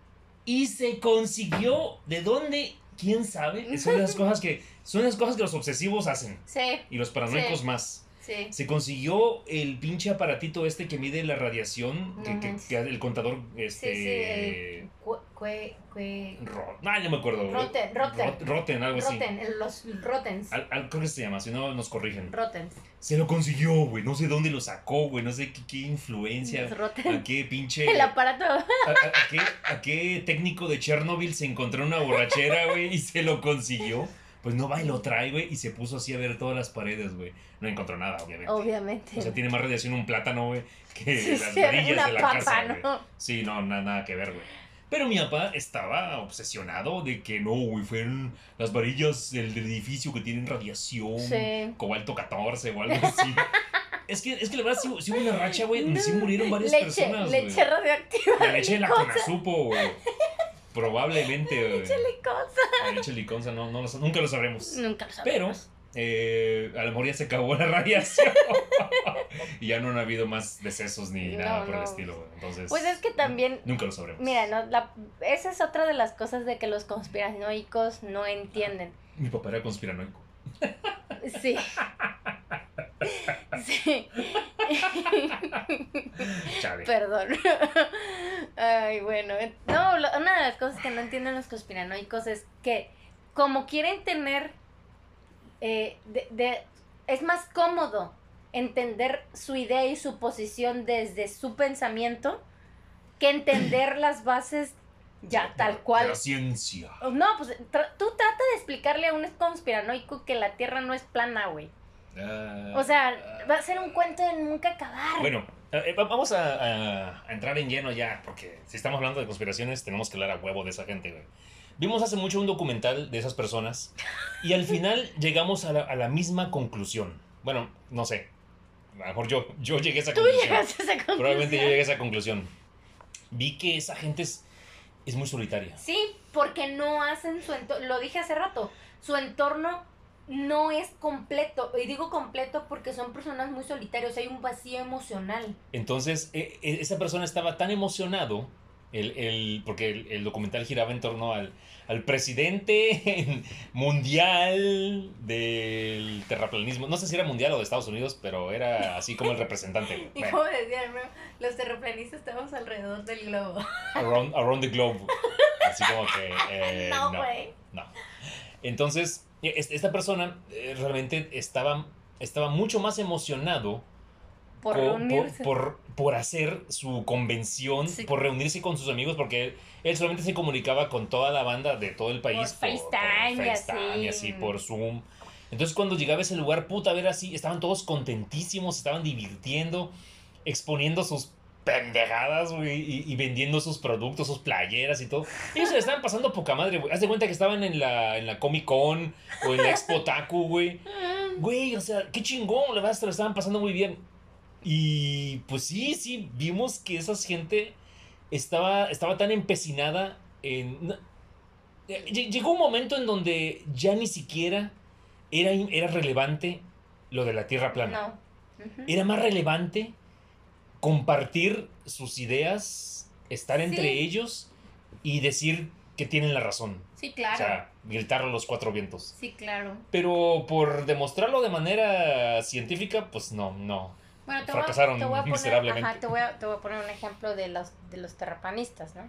y se consiguió. ¿De dónde? ¿Quién sabe? Son las cosas que, son las cosas que los obsesivos hacen. sí, Y los paranoicos Sí. más. sí. Se consiguió el pinche aparatito este que mide la radiación, que, No que- manches. que el contador, este... Sí, sí, el- cu- Cue, cue, Ro- ah, no me acuerdo. Rotten, Rotten. Rot- Rotten, algo así. Rotten, el- los Rottens. Al- al- creo que se llama, si no nos corrigen. Rottens. Se lo consiguió, güey. No sé dónde lo sacó, güey. No sé qué, qué influencia. Los ¿A qué pinche. El aparato. ¿A, a- a qué, a qué técnico de Chernobyl se encontró en una borrachera, güey, y se lo consiguió? Pues no va y lo trae, güey, y se puso así a ver todas las paredes, güey. No encontró nada, obviamente. Obviamente. O sea, tiene más radiación un plátano, güey, que Sí, las sí, varillas una de la papa, casa. ¿no? Sí, no, na- nada que ver, güey. Pero mi papá estaba obsesionado de que no, güey, fueron las varillas del, del edificio que tienen radiación, Sí. cobalto 14 o algo así. es, que, es que la verdad sí, sí hubo una racha, güey, donde sí murieron varias leche, personas, leche radioactiva. La leche de la licosa, Conasupo, güey. Probablemente, güey. Leche licosa. La leche liconza no, no lo nunca lo sabremos. Nunca lo Pero, sabemos. Eh, a lo mejor ya se acabó la radiación. y ya no han habido más decesos ni No, nada por el no. estilo. Entonces. Pues es que también Nunca lo sabremos. Mira, no, la- esa es otra de las cosas de que los conspiranoicos no entienden. Mi papá era conspiranoico. Sí. Sí. Chale. Perdón. Ay, bueno. No, lo- una de las cosas que no entienden los conspiranoicos es que como quieren tener... eh, de- de- es más cómodo entender su idea y su posición desde su pensamiento que entender las bases ya tal cual. la ciencia. No, pues tra- tú trata de explicarle a un conspiranoico que la Tierra no es plana, güey. Ah, O sea, va a ser un cuento de nunca acabar. Bueno, eh, va- vamos a, a- a entrar en lleno ya, porque si estamos hablando de conspiraciones, tenemos que hablar a huevo de esa gente, güey. Vimos hace mucho un documental de esas personas y al final llegamos a la, a la misma conclusión. Bueno, no sé. A lo mejor yo, yo llegué a esa Tú conclusión. llegaste a esa conclusión. Probablemente yo llegué a esa conclusión. Vi que esa gente es, es muy solitaria. Sí, porque no hacen su entorno, lo dije hace rato, su entorno no es completo. Y digo completo porque son personas muy solitarios, hay un vacío emocional. Entonces, e- e- esa persona estaba tan emocionado, el, el- porque el, el documental giraba en torno al, al presidente mundial del terraplanismo. No sé si era mundial o de Estados Unidos, pero era así como el representante. Y Bueno, como decían, ¿no? los terraplanistas estamos alrededor del globo. around, around the globe. Así como que... eh, no, güey. No. Entonces, e- es- esta persona eh, realmente estaba, estaba mucho más emocionado Por reunirse. por, por hacer su convención, Sí. por reunirse con sus amigos, porque él, él solamente se comunicaba con toda la banda de todo el país. FaceTime y FaceTime y así. por Zoom. Entonces cuando llegaba a ese lugar, puta, a ver así, estaban todos contentísimos, estaban divirtiendo, exponiendo sus pendejadas, güey, y, y vendiendo sus productos, sus playeras y todo. Ellos se la estaban pasando poca madre, güey. Haz de cuenta que estaban en la, en la Comic Con o en la Expo Taku, güey. Güey, o sea, qué chingón, la verdad, se lo estaban pasando muy bien. Y pues sí, sí, vimos que esa gente estaba, estaba tan empecinada en... eh, lle- Llegó un momento en donde ya ni siquiera era, era relevante lo de la Tierra plana. No. Era más relevante compartir sus ideas, estar entre Sí. ellos y decir que tienen la razón. Sí, O claro. sea, gritarlo a los cuatro vientos. sí, claro. Pero por demostrarlo de manera científica, pues no, no. Bueno, te Fracasaron voy, a- te voy a poner, miserablemente. ajá, te, voy a, te voy a poner un ejemplo de los, de los terraplanistas, ¿no?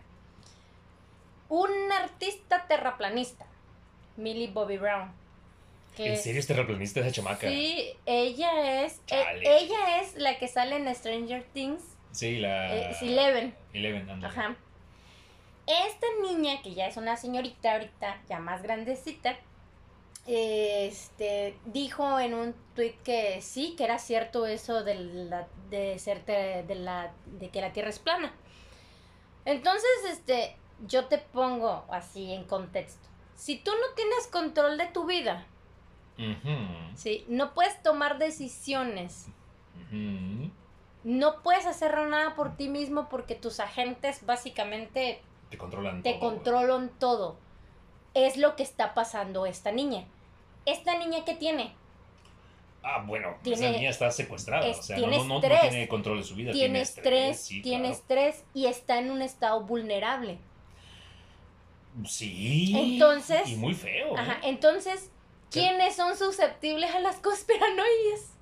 Un artista terraplanista, Millie Bobby Brown. que ¿En serio es terraplanista esa chamaca? Sí, ella es, e- Chale. ella es la que sale en Stranger Things, Sí, la... eh, es Eleven. Eleven, ándale. Ajá. Esta niña, que ya es una señorita ahorita, ya más grandecita, este, dijo en un tweet que sí, que era cierto eso de, la, de ser te- de, la, de que la Tierra es plana. Entonces, este, yo te pongo así en contexto. Si tú no tienes control de tu vida, ¿sí? no puedes tomar decisiones, no puedes hacer nada por ti mismo porque tus agentes básicamente Te controlan te todo, controlan todo. Es lo que está pasando esta niña. Esta niña que tiene, Ah, bueno, esa Tiene- niña está secuestrada. es- o sea, no, tiene control de su vida. tiene estrés, sí, tiene claro. estrés y está en un estado vulnerable. Sí. Entonces- Y muy feo. ¿eh? Ajá, entonces, ¿quiénes son susceptibles a las conspiranoias?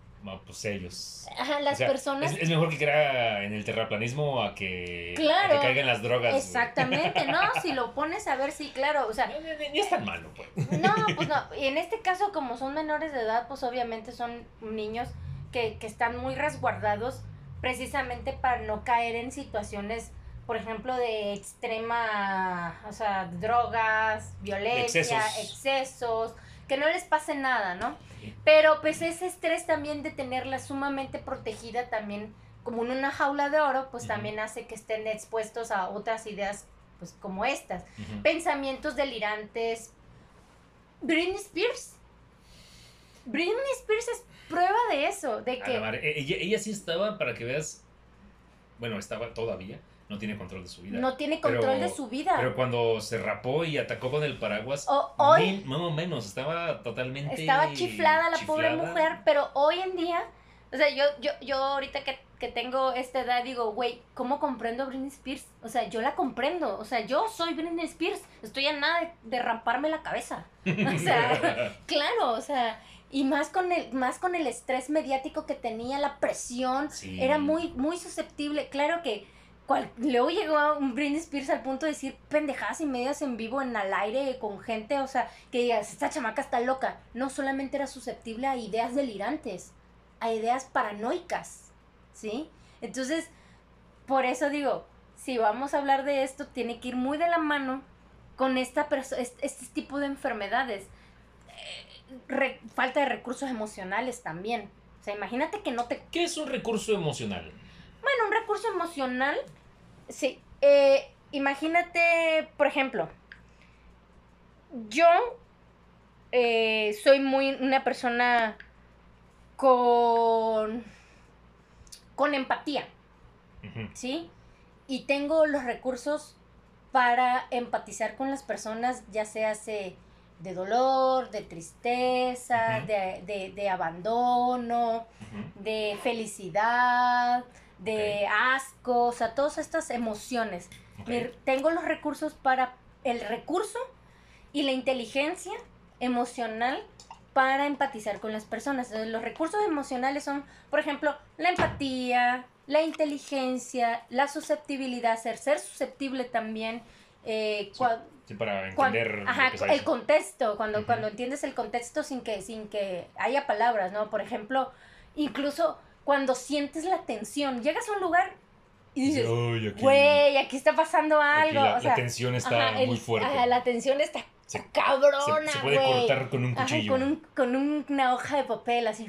Pues ellos. Ajá, las O sea, personas... Es, es mejor que crea en el terraplanismo a que, a Claro. que caigan las drogas. Exactamente, ¿no? Si lo pones a ver, sí, claro, o sea, No, es tan malo, pues. no, pues no, y en este caso como son menores de edad, pues obviamente son niños que, que están muy resguardados precisamente para no caer en situaciones, por ejemplo, de extrema, o sea, drogas, violencia, Excesos. excesos, que no les pase nada, ¿no? Pero pues ese estrés también de tenerla sumamente protegida también como en una jaula de oro, pues también hace que estén expuestos a otras ideas pues como estas. Pensamientos delirantes. Britney Spears. Britney Spears es prueba de eso, de que. E- Ella, ella sí estaba, para que veas. Bueno, estaba todavía. No tiene control de su vida. no tiene control Pero- de su vida. Pero cuando se rapó y atacó con el paraguas. O- hoy más o menos, estaba totalmente. estaba chiflada la pobre mujer, pero hoy en día, o sea, yo, yo, yo ahorita que, que tengo esta edad digo, güey, ¿cómo comprendo a Britney Spears? O sea, yo la comprendo, o sea, yo soy Britney Spears, estoy a nada de, de ramparme la cabeza. O sea, claro, o sea, y más con el, más con el estrés mediático que tenía, la presión, Sí. era muy, muy susceptible. Claro que cual- luego llegó un Britney Spears al punto de decir pendejadas y medias en vivo, en al aire, con gente, o sea, que digas, esta chamaca está loca. No solamente era susceptible a ideas delirantes, a ideas paranoicas, ¿sí? Entonces, por eso digo, si vamos a hablar de esto, tiene que ir muy de la mano con esta este, este tipo de enfermedades. Eh, falta de recursos emocionales también. O sea, imagínate que no te ¿Qué es un recurso emocional? Recurso emocional, sí. Eh, imagínate, por ejemplo, yo eh, soy muy una persona con, con empatía. ¿sí? Y tengo los recursos para empatizar con las personas, ya sea se- de dolor, de tristeza, de, de- de abandono, de felicidad, de asco, o sea, todas estas emociones. Tengo los recursos para el recurso y la inteligencia emocional para empatizar con las personas. Entonces, los recursos emocionales son, por ejemplo, la empatía, la inteligencia, la susceptibilidad, ser, ser susceptible también. eh, Sí. para entender. ajá, el contexto, cuando, cuando entiendes el contexto sin que, sin que haya palabras, ¿no? Por ejemplo, incluso cuando sientes la tensión, llegas a un lugar y dices, aquí- güey, aquí está pasando algo. la, o sea, la tensión está ajá, muy fuerte. ajá, la tensión está Se- cabrona, se, se puede güey. cortar con un Ajá, cuchillo. con, un- con un- una hoja de papel, así.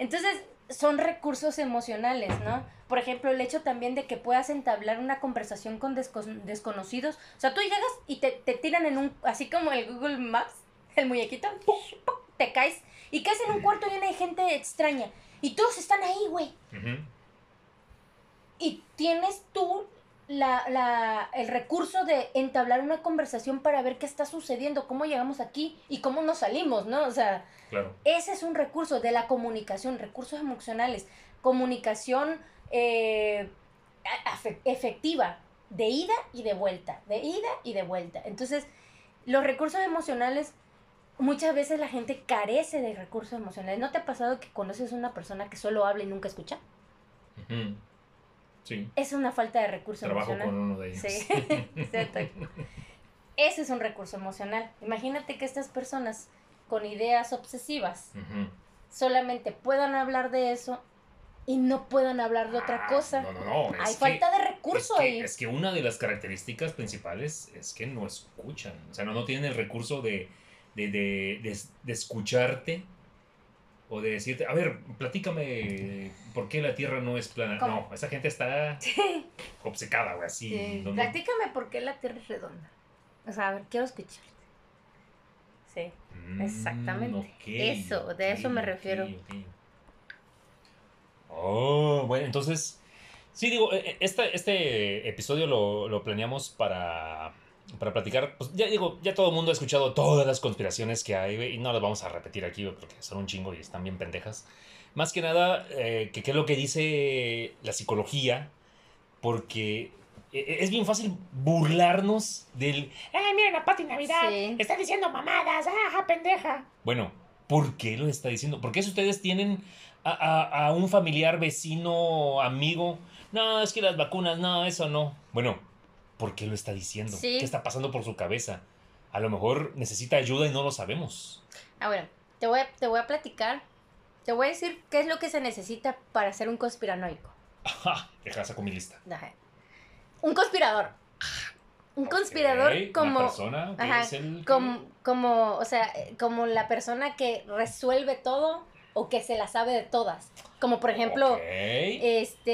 Entonces, son recursos emocionales, ¿no? Por ejemplo, el hecho también de que puedas entablar una conversación con desco- desconocidos. O sea, tú llegas y te, te tiran en un, así como el Google Maps, el muñequito, te caes y caes en un cuarto lleno de gente extraña. Y todos están ahí, güey. Y tienes tú la, la, el recurso de entablar una conversación para ver qué está sucediendo, cómo llegamos aquí y cómo nos salimos, ¿no? O sea, Claro. ese es un recurso de la comunicación, recursos emocionales, comunicación eh, efectiva, de ida y de vuelta, de ida y de vuelta. Entonces, los recursos emocionales, muchas veces la gente carece de recursos emocionales. ¿No te ha pasado que conoces a una persona que solo habla y nunca escucha? Sí. Es una falta de recurso Trabajo emocional. con uno de ellos. Sí, exacto. Ese es un recurso emocional. Imagínate que estas personas con ideas obsesivas solamente puedan hablar de eso y no puedan hablar de otra Ah, cosa. No, no, no. Hay falta que- de recurso es que, ahí. es que una de las características principales es que no escuchan. O sea, no, no tienen el recurso de, de, de, de- de escucharte o de decirte, a ver, platícame por qué la Tierra no es plana. ¿Cómo? No, esa gente está Sí, obcecada, güey, así. sí. Platícame por qué la Tierra es redonda. O sea, a ver, quiero escucharte. Sí. Mm, exactamente. ok, Eso, de eso me refiero. Oh, bueno, entonces, sí, digo, este, este episodio lo, lo planeamos para, para platicar. Pues ya digo, ya todo el mundo ha escuchado todas las conspiraciones que hay, y no las vamos a repetir aquí, porque son un chingo y están bien pendejas. Más que nada, eh, que qué es lo que dice la psicología, porque eh, es bien fácil burlarnos del... ¡Ay, miren a Pati Navidad! Sí. ¡Está diciendo mamadas! ¡Ajá, pendeja! Bueno, ¿Por qué lo está diciendo? ¿Por qué si ustedes tienen a, a- a un familiar, vecino, amigo? No, es que las vacunas, no, eso no. Bueno, ¿por qué lo está diciendo? Sí. ¿Qué está pasando por su cabeza? A lo mejor necesita ayuda y no lo sabemos. Ah, bueno, te voy, a, te voy a platicar. Te voy a decir qué es lo que se necesita para ser un conspiranoico. Ajá, deja saco mi lista. Ajá. Un conspirador. Un conspirador como. Una persona que ajá, es el... como, como, o sea, como la persona que resuelve todo o que se la sabe de todas. Como por ejemplo, este,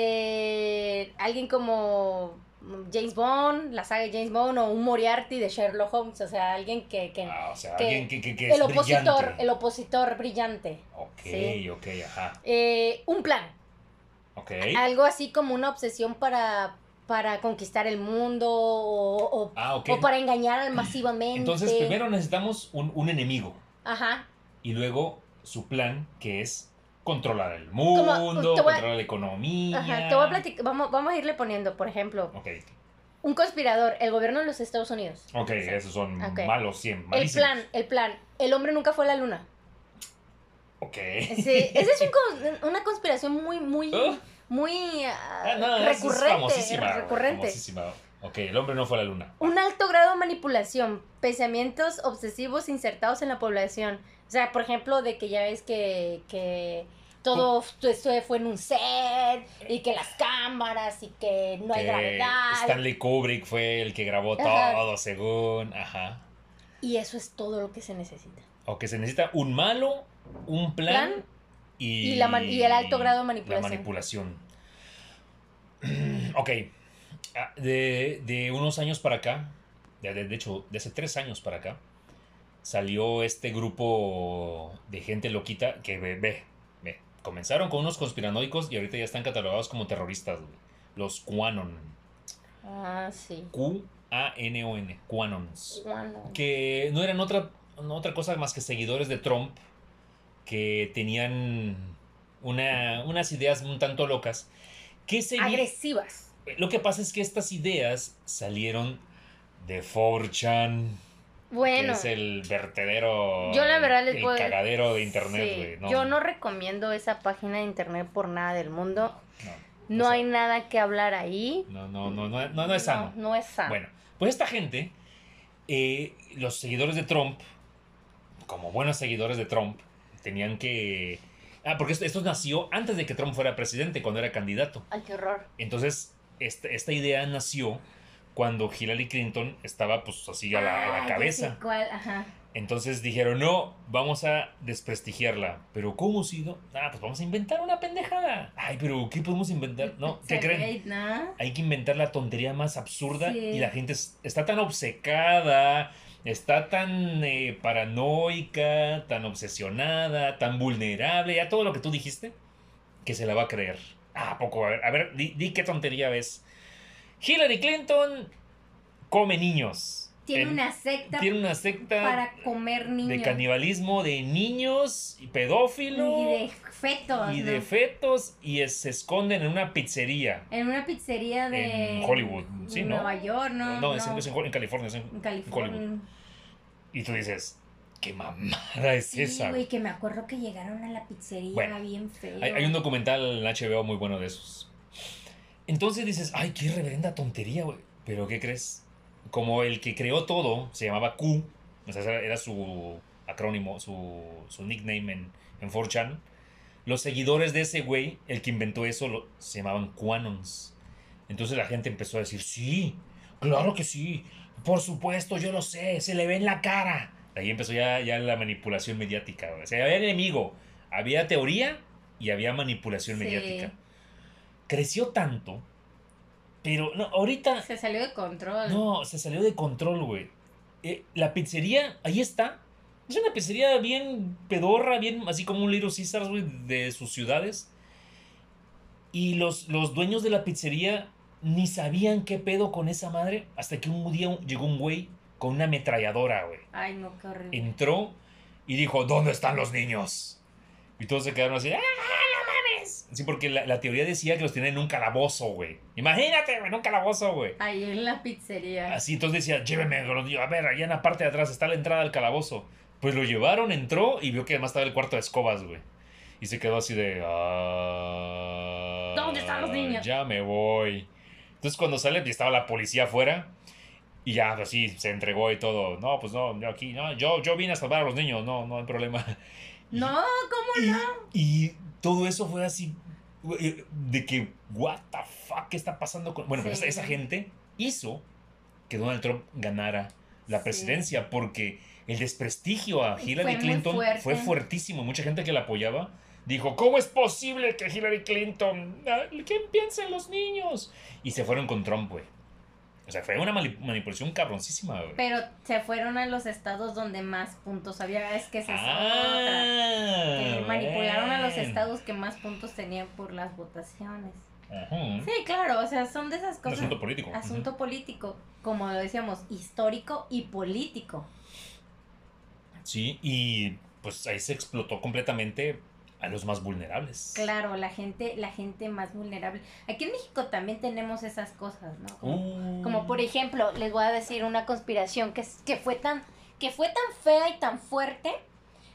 alguien como James Bond, la saga de James Bond o un Moriarty de Sherlock Holmes, o sea, alguien que, que Ah, o sea, que- alguien que, que, que es el opositor, brillante. el opositor brillante. Ok, Sí. ok, ajá. Eh, un plan, Ok. algo así como una obsesión para, para conquistar el mundo o, o- Ah, ok. o para engañar masivamente. Entonces, primero necesitamos un, un enemigo. Ajá. Y luego su plan, que es controlar el mundo, voy a- controlar la economía. Ajá, te voy a platicar, vamos, vamos a irle poniendo, por ejemplo, Ok, un conspirador, el gobierno de los Estados Unidos. ok, esos son malos, 100, El plan, el plan, el hombre nunca fue a la luna. Ok. Sí, esa es un una conspiración muy, muy, Oh. muy Ah, no, es recurrente. famosísima, recurrente. famosísima. Ok, el hombre no fue a la luna. Un alto grado de manipulación, pensamientos obsesivos insertados en la población. O sea, por ejemplo, de que ya ves que, que todo esto fue en un set y que las cámaras y que no hay gravedad. Stanley Kubrick fue el que grabó Ajá. todo, según. Ajá. Y eso es todo lo que se necesita. O que se necesita un malo, un plan, Plan y, y la y el alto grado de La manipulación. manipulación. ok. Ah, De, de unos años para acá, de, de- de hecho, de hace tres años para acá, salió este grupo de gente loquita que ve, ve, ve. Comenzaron con unos conspiranoicos y ahorita ya están catalogados como terroristas, güey. Los QAnon. Ah, sí. Q-A-N-O-N. QAnons Bueno. que no eran otra, otra cosa más que seguidores de Trump que tenían una- unas ideas un tanto locas. Que se Agresivas. Lo que pasa es que estas ideas salieron de 4chan, que Bueno. es el vertedero, Yo la verdad les el puedo- cagadero de internet, Sí, güey. Yo no recomiendo esa página de internet por nada del mundo. no, No o sea, hay nada que hablar ahí. no, no, no, no, no, no es sano. No, no es sano. Bueno, pues esta gente, eh, los seguidores de Trump, como buenos seguidores de Trump, tenían que... Ah, porque esto, esto nació antes de que Trump fuera presidente, cuando era candidato. Ay, qué horror. Entonces, esta, esta idea nació cuando Hillary Clinton estaba pues así a la, a la Ah, cabeza. cuál, ajá. Entonces dijeron, no, vamos a desprestigiarla. ¿Pero cómo si no? Ah, pues vamos a inventar una pendejada. Ay, pero ¿qué podemos inventar? No, ¿qué creen? Hay que inventar la tontería más absurda Sí. y la gente es- está tan obcecada, está tan eh, paranoica, tan obsesionada, tan vulnerable, ya todo lo que tú dijiste, que se la va a creer. Ah, ¿a poco, a ver, a ver di, di qué tontería ves. Hillary Clinton come niños. Tiene En- una secta tiene una secta para comer niños. de canibalismo de niños y pedófilo Y de fetos. y ¿no? de fetos y es- se esconden en una pizzería. En una pizzería de. En Hollywood, sí, ¿no? Nueva York, ¿no? No, es en- es California. es en- En California. Hollywood. Y tú dices, ¿qué mamada es Sí, esa? güey, que me acuerdo que llegaron a la pizzería Bueno, bien feo. Hay, hay un documental en HBO muy bueno de esos. Entonces dices, ay, qué reverenda tontería, güey. Pero ¿qué crees? Como el que creó todo se llamaba Q, o sea, era- su acrónimo, su, su nickname en, en 4chan. Los seguidores de ese güey, el que inventó eso, lo- se llamaban Quanons. Entonces la gente empezó a decir, sí, claro que sí, por supuesto, yo lo sé, se le ve en la cara. Ahí empezó ya, ya la manipulación mediática. güey. O sea, había enemigo, había teoría y había manipulación Sí. mediática. Creció tanto, pero no, ahorita Se salió de control. no, se salió de control, güey. Eh, la pizzería, ahí está. Es una pizzería bien pedorra, bien así como un Little Caesars, güey, de sus ciudades. Y los, los dueños de la pizzería ni sabían qué pedo con esa madre hasta que un día llegó un güey con una ametralladora, güey. Ay, no, qué horrible. Entró y dijo, ¿dónde están los niños? Y todos se quedaron así, ¡ah, Sí, porque la, la teoría decía que los tenían en un calabozo, güey. Imagínate, güey, en un calabozo, güey. Ahí en la pizzería. Así, entonces decía, lléveme. A ver, allá en la parte de atrás está la entrada al calabozo. Pues lo llevaron, entró y vio que además estaba el cuarto de escobas, güey. Y se quedó así de. Ah, ¿Dónde están los niños? Ya me voy. Entonces cuando sale, pues, estaba la policía afuera. Y ya, así, se entregó y todo. No, pues no, yo aquí, no, yo, yo vine a salvar a los niños, no, no hay problema. No, ¿cómo Y, no? y todo eso fue así, güey, de que, what the fuck, ¿qué está pasando con...? Bueno, Sí. esa, esa gente hizo que Donald Trump ganara la Sí. presidencia porque el desprestigio a Hillary Fue Clinton fue fuertísimo. Mucha gente que la apoyaba dijo, ¿cómo es posible que Hillary Clinton... ah, ¿Quién piensa en los niños? Y se fueron con Trump, güey. O sea, fue una mani- manipulación cabroncísima, güey. Pero se fueron a los estados donde más puntos había. Es que otra. Ah, Que manipularon a los estados que más puntos tenían por las votaciones. Ajá. Sí, claro, o sea, son de esas Un cosas. asunto político. Asunto político, como lo decíamos, histórico y político. Sí, y pues ahí se explotó completamente a los más vulnerables. Claro, la gente, la gente más vulnerable. Aquí en México también tenemos esas cosas, ¿no? Como, Uh. como por ejemplo, les voy a decir una conspiración que, que fue tan, que fue tan fea y tan fuerte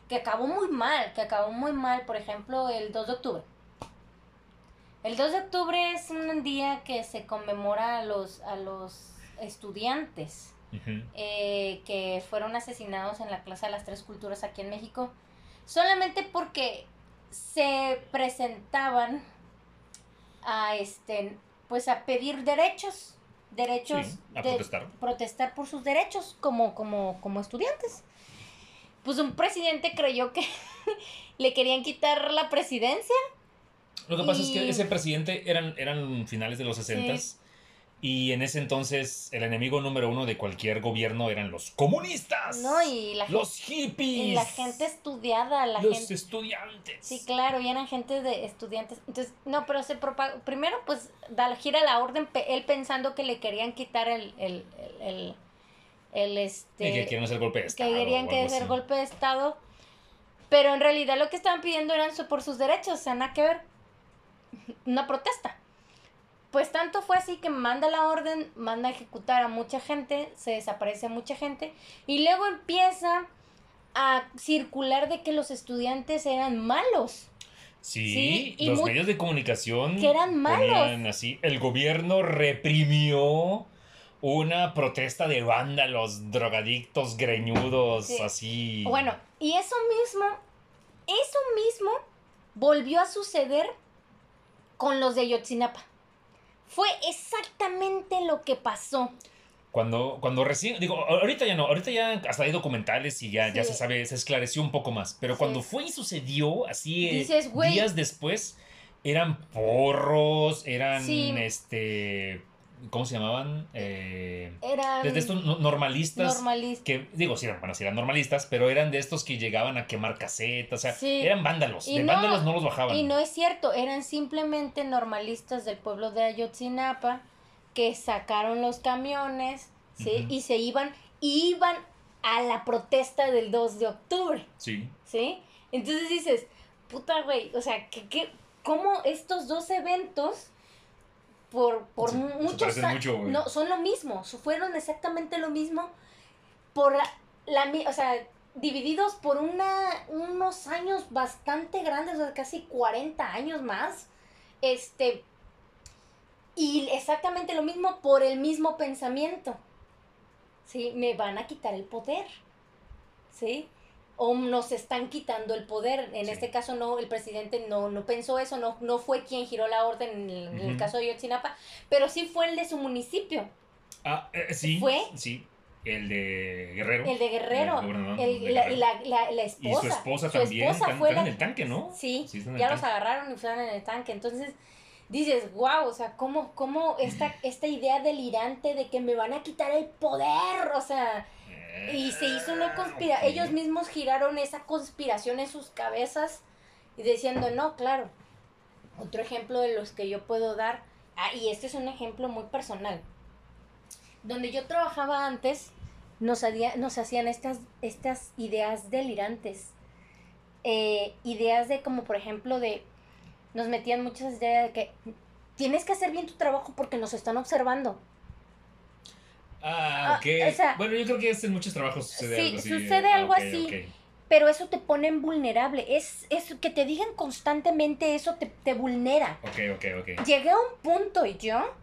que acabó muy mal, que acabó muy mal, por ejemplo, el 2 de octubre. El 2 de octubre es un día que se conmemora a los, a los estudiantes eh, que fueron asesinados en la Plaza de las Tres Culturas aquí en México, solamente porque se presentaban a este pues a pedir derechos, derechos Sí, a de protestar. protestar por sus derechos como como como estudiantes. Pues un presidente creyó que le querían quitar la presidencia. Lo que pasa es que ese presidente eran, eran finales de los 60 y en ese entonces el enemigo número uno de cualquier gobierno eran los comunistas. No, y la, los hippies. y la gente estudiada, la los gente estudiantes. Sí, claro, y eran gente de estudiantes. Entonces, no, pero se propagó. Primero, pues, da, gira la orden, él pensando que le querían quitar el. el, el, el, el, este. Y que quieren hacer golpe de que estado. querían o que hacer así. golpe de Estado. Pero en realidad lo que estaban pidiendo eran su- por sus derechos, o sea, nada que ver. Una protesta. Pues tanto fue así que manda la orden, manda a ejecutar a mucha gente, se desaparece a mucha gente, y luego empieza a circular de que los estudiantes eran malos. Sí, Sí, y los medios de comunicación que eran malos. así. El gobierno reprimió una protesta de vándalos, drogadictos, greñudos, Sí. así. Bueno, y eso mismo, eso mismo volvió a suceder con los de Yotzinapa. Fue exactamente lo que pasó. Cuando, cuando recién, digo, ahorita ya no, ahorita ya hasta hay documentales y ya, ya se sabe, se esclareció un poco más. Pero Sí. cuando fue y sucedió, así eh, Dices, días después, eran porros, eran Sí. este. ¿Cómo se llamaban? Eh, Eran desde estos no- normalistas. normalistas. que digo, sí, eran, bueno, sí eran normalistas, pero eran de estos que llegaban a quemar casetas, o sea, Sí. eran vándalos, Y de no- vándalos no los bajaban. Y no es cierto, eran simplemente normalistas del pueblo de Ayotzinapa que sacaron los camiones, ¿sí? Y se iban, iban a la protesta del 2 de octubre. Sí, ¿sí? Entonces dices, puta, güey, o sea, ¿qué, qué, ¿cómo estos dos eventos, por, por Se- se muchos mucho, güey. no, son lo mismo, fueron exactamente lo mismo, por la, la o sea, divididos por una, unos años bastante grandes, o sea, casi 40 años más, este, y exactamente lo mismo por el mismo pensamiento, ¿sí? Me van a quitar el poder, ¿sí? O nos están quitando el poder. En Sí. este caso, no, el presidente no, no pensó eso, no, no fue quien giró la orden en el, en el Ujú. caso de Yotzinapa, pero sí fue el de su municipio, ah, eh, sí, ¿Fue? sí, el de Guerrero. el de Guerrero. El el- de la, Guerrero. la, la, la y esposa. su esposa Su también, esposa están, fue están la- en el tanque, ¿no? Sí, Sí, ya los agarraron y fueron en el tanque. Entonces dices, wow, o sea, ¿cómo, cómo esta, esta idea delirante de que me van a quitar el poder? O sea, y se hizo una conspiración. Ellos mismos giraron esa conspiración en sus cabezas y diciendo, no, claro. Otro ejemplo de los que yo puedo dar, ah, y este es un ejemplo muy personal. Donde yo trabajaba antes, nos, nos hacían estas, estas ideas delirantes. Eh, ideas de como, por ejemplo, de... Nos metían muchas ideas de que tienes que hacer bien tu trabajo porque nos están observando. Ah, Ah, ok. o sea- bueno, yo creo que en muchos trabajos sucede Sí, algo así. sucede Ah, algo así. Pero eso te pone en vulnerable. Es, es que te digan constantemente eso te, te vulnera. Ok, ok, ok. Llegué a un punto yo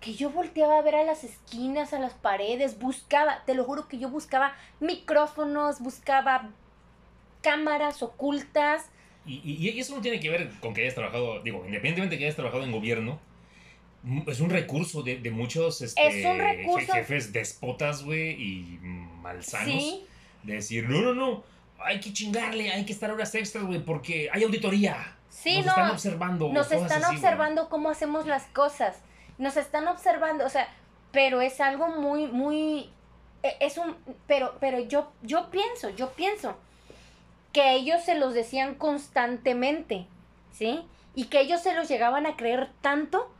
que yo volteaba a ver a las esquinas, a las paredes, buscaba, te lo juro que yo buscaba micrófonos, buscaba cámaras ocultas. Y, y- y eso no tiene que ver con que hayas trabajado, digo, independientemente de que hayas trabajado en gobierno, es un recurso de, de muchos este, Es un recurso. je- jefes despotas, güey, y malsanos. Sí, De decir, no, no, no, hay que chingarle, hay que estar horas extras, güey, porque hay auditoría. sí, Nos no. están observando. Nos cosas están así, observando cómo hacemos las cosas. Nos están observando, o sea, pero es algo muy, muy, e- es un, pero, pero yo, yo pienso, yo pienso que ellos se los decían constantemente, ¿sí? Y que ellos se los llegaban a creer tanto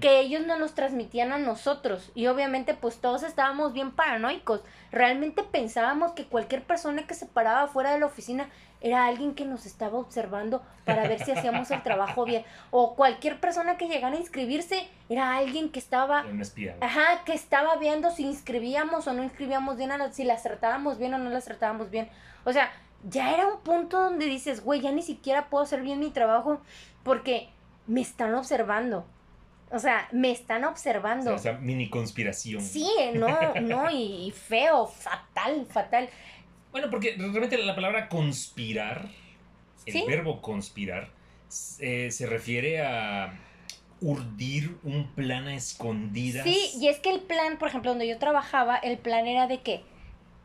que ellos no nos transmitían a nosotros. Y obviamente pues todos estábamos bien paranoicos. Realmente pensábamos que cualquier persona que se paraba fuera de la oficina era alguien que nos estaba observando para ver si hacíamos el trabajo bien. O cualquier persona que llegara a inscribirse era alguien que estaba... Un espía. Ajá, que estaba viendo si inscribíamos o no inscribíamos bien, a las- si las tratábamos bien o no las tratábamos bien. O sea, ya era un punto donde dices, güey, ya ni siquiera puedo hacer bien mi trabajo porque me están observando. O sea, me están O observando. sea, esa mini conspiración. Sí, no, no, y, y feo, fatal, fatal. Bueno, porque realmente la palabra conspirar, el Sí. verbo conspirar, eh, se refiere a urdir un plan a escondidas. Sí, y es que el plan, por ejemplo, donde yo trabajaba, el plan era de que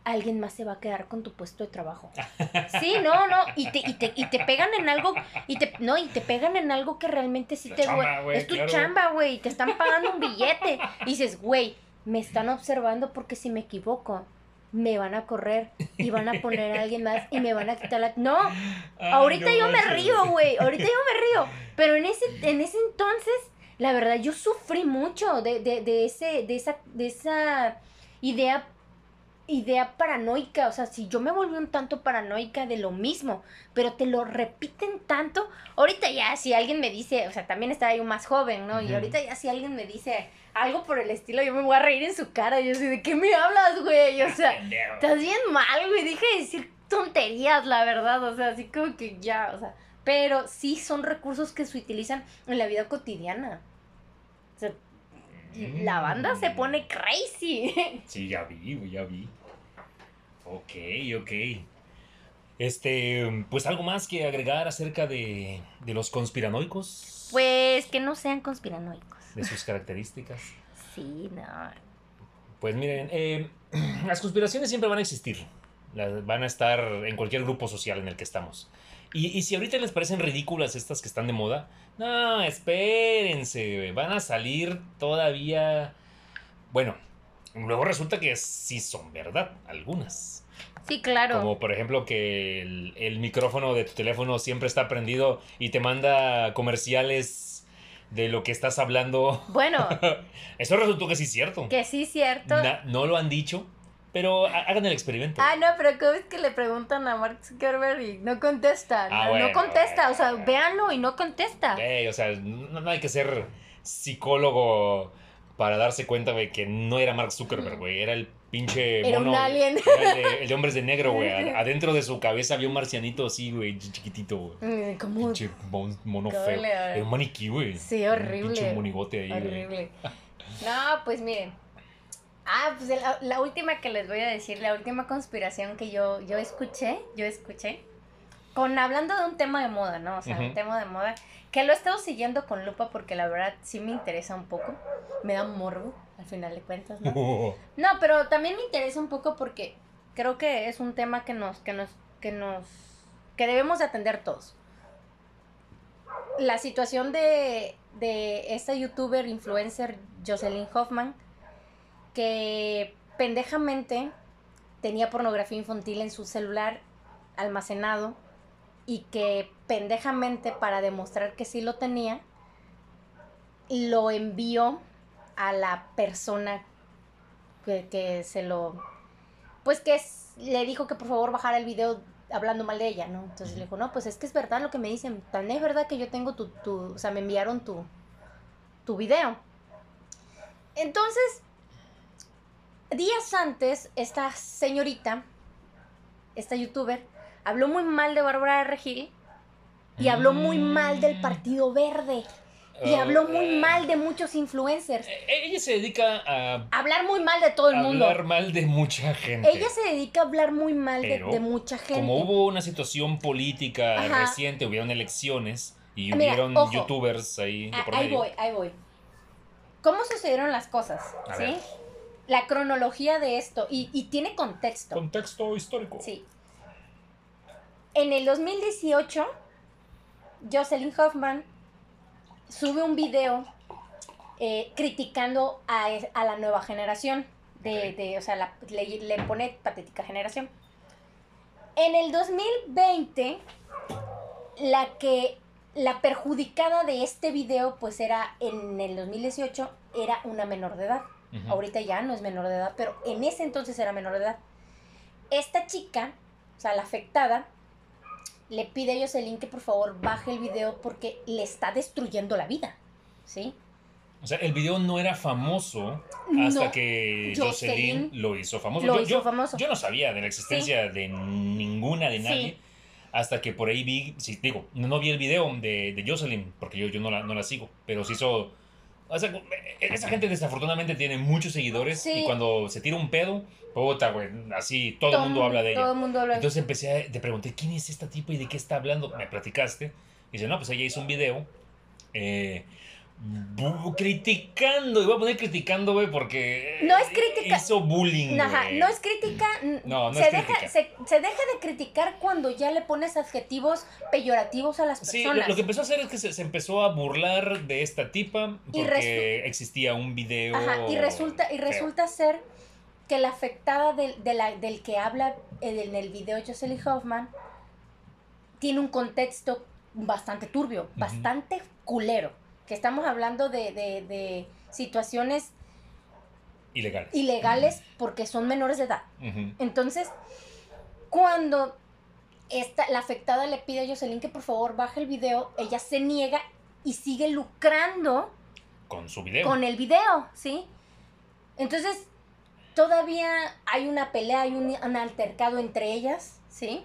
alguien más se va a quedar con tu puesto de trabajo. Sí, no, no, y te, y te, y te pegan en algo, y te, no, y te pegan en algo que realmente sí La te chamba, güey, Es tu claro. chamba, güey, y te están pagando un billete. Y dices, güey, me están observando porque si me equivoco, me van a correr y van a poner a alguien más y me van a quitar la... No, Ay, ahorita yo me río, güey. Ahorita yo me río. Pero en ese, en ese entonces, la verdad, yo sufrí mucho de, de, de ese, de esa, de esa idea, idea paranoica. O sea, si yo me volví un tanto paranoica de lo mismo, pero te lo repiten tanto. Ahorita ya, si alguien me dice, o sea, también estaba yo más joven, ¿no? Y ahorita ya si alguien me dice algo por el estilo, yo me voy a reír en su cara. Yo así, ¿de qué me hablas, güey? O sea. Estás bien mal, güey. Deja de decir tonterías, la verdad. O sea, así como que ya, o sea. Pero sí son recursos que se utilizan en la vida cotidiana. O sea, la banda se Mm. pone crazy. Sí, ya vi, ya vi. Ok, ok. Este, pues algo más que agregar acerca de, de los conspiranoicos. Pues que no sean conspiranoicos. De sus características. Sí, no. Pues miren, eh, las conspiraciones siempre van a existir. Las- van a estar en cualquier grupo social en el que estamos. Y, y si ahorita les parecen ridículas estas que están de moda, no, espérense, van a salir todavía... Bueno, luego resulta que sí son verdad, algunas. Sí, claro. Como por ejemplo que el, el micrófono de tu teléfono siempre está prendido y te manda comerciales de lo que estás hablando. Bueno, Eso resultó que sí es cierto. que sí, cierto. Na- no lo han dicho, pero ha- hagan el experimento. Ah, no, pero ¿cómo es que le preguntan a Mark Zuckerberg y no contesta? Ah, no, bueno, no contesta, o sea, véanlo y no contesta. Ey, o sea, no, no hay que ser psicólogo para darse cuenta, güey, que no era Mark Zuckerberg, güey. Era el pinche Era un mono. alien. era el, de, el de hombres de negro, güey. Adentro de su cabeza había un marcianito así, güey, ch- chiquitito, güey. Mm, ¿Cómo? Pinche mon- mono feo. Era un maniquí, güey. Sí, Un horrible. pinche monigote ahí, güey. Horrible. No, pues miren. Ah, pues la, la última que les voy a decir, la última conspiración que yo, yo escuché, yo escuché, con hablando de un tema de moda, ¿no? O sea, un tema de moda, que lo he estado siguiendo con lupa porque la verdad sí me interesa un poco, me da morbo, al final de cuentas, ¿no? No, pero también me interesa un poco porque creo que es un tema que nos, que nos, que nos, que debemos de atender todos. La situación de, de esta youtuber influencer Jocelyn Hoffman, que pendejamente tenía pornografía infantil en su celular almacenado y que pendejamente para demostrar que sí lo tenía, lo envió a la persona que, que se lo... Pues que es- le dijo que por favor bajara el video hablando mal de ella, ¿no? Entonces le dijo, no, pues es que es verdad lo que me dicen, tan es verdad que yo tengo tu, tu o sea, me enviaron tu, tu video. Entonces, días antes, esta señorita, esta youtuber, habló muy mal de Bárbara de Regil y habló muy mal del Mm. Partido Verde. Y Oh, habló muy eh. mal de muchos influencers. Eh, Ella se dedica a Hablar muy mal de todo el mundo. hablar mal de mucha gente. Ella se dedica a hablar muy mal de, Pero, de mucha gente. Como hubo una situación política Ajá. reciente, hubieron elecciones y Ah, mira, hubieron ojo. youtubers ahí de Ah, por ahí medio. voy, ahí voy. ¿Cómo sucedieron las cosas? A ¿Sí? ver. La cronología de esto. Y, y tiene contexto. Contexto histórico. Sí. En el 2018, Jocelyn Hoffman sube un video eh, criticando a, es- a la nueva generación. De, de- o sea, la- le, le pone patética generación. En el 2020, la que la perjudicada de este video, pues era en el 2018, era una menor de edad. Ahorita ya no es menor de edad, pero en ese entonces era menor de edad. Esta chica, o sea, la afectada, le pide a Jocelyn que por favor baje el video porque le está destruyendo la vida. ¿Sí? O sea, el video no era famoso hasta No, que Jocelyn Jocelyn lo hizo famoso. lo yo, hizo yo- famoso. yo no sabía de la existencia de ninguna, de Sí. nadie. Hasta que por ahí vi, sí, digo, no, no vi el video de, de Jocelyn, porque yo, yo no, la, no la sigo, pero sí hizo... O sea, esa gente desafortunadamente tiene muchos seguidores Sí. y cuando se tira un pedo, puta, güey, así todo, el mundo habla de ella. Todo el mundo habla Entonces empecé a, te pregunté, ¿quién es esta tipo y de qué está hablando? Me platicaste. Y dice, no, pues ella hizo un video eh, criticando, y voy a poner criticando, güey, porque No es crítica. hizo bullying. Ajá, no es crítica. No, no se es deja, crítica. Se, se deja de criticar cuando ya le pones adjetivos peyorativos a las Sí, lo, personas. lo que empezó a hacer es que se, se empezó a burlar de esta tipa Y porque existía un video. Ajá, y resulta, y feo. resulta ser que la afectada del, de la- del que habla en el video Jocelyn Hoffman tiene un contexto bastante turbio, bastante culero. Que estamos hablando de, de- de situaciones Ilegal. ilegales porque son menores de edad. Entonces, cuando esta, la afectada le pide a Jocelyn que por favor baje el video, ella se niega y sigue lucrando Con su video. con el video, ¿sí? Entonces, todavía hay una pelea, hay un, un altercado entre ellas, ¿sí?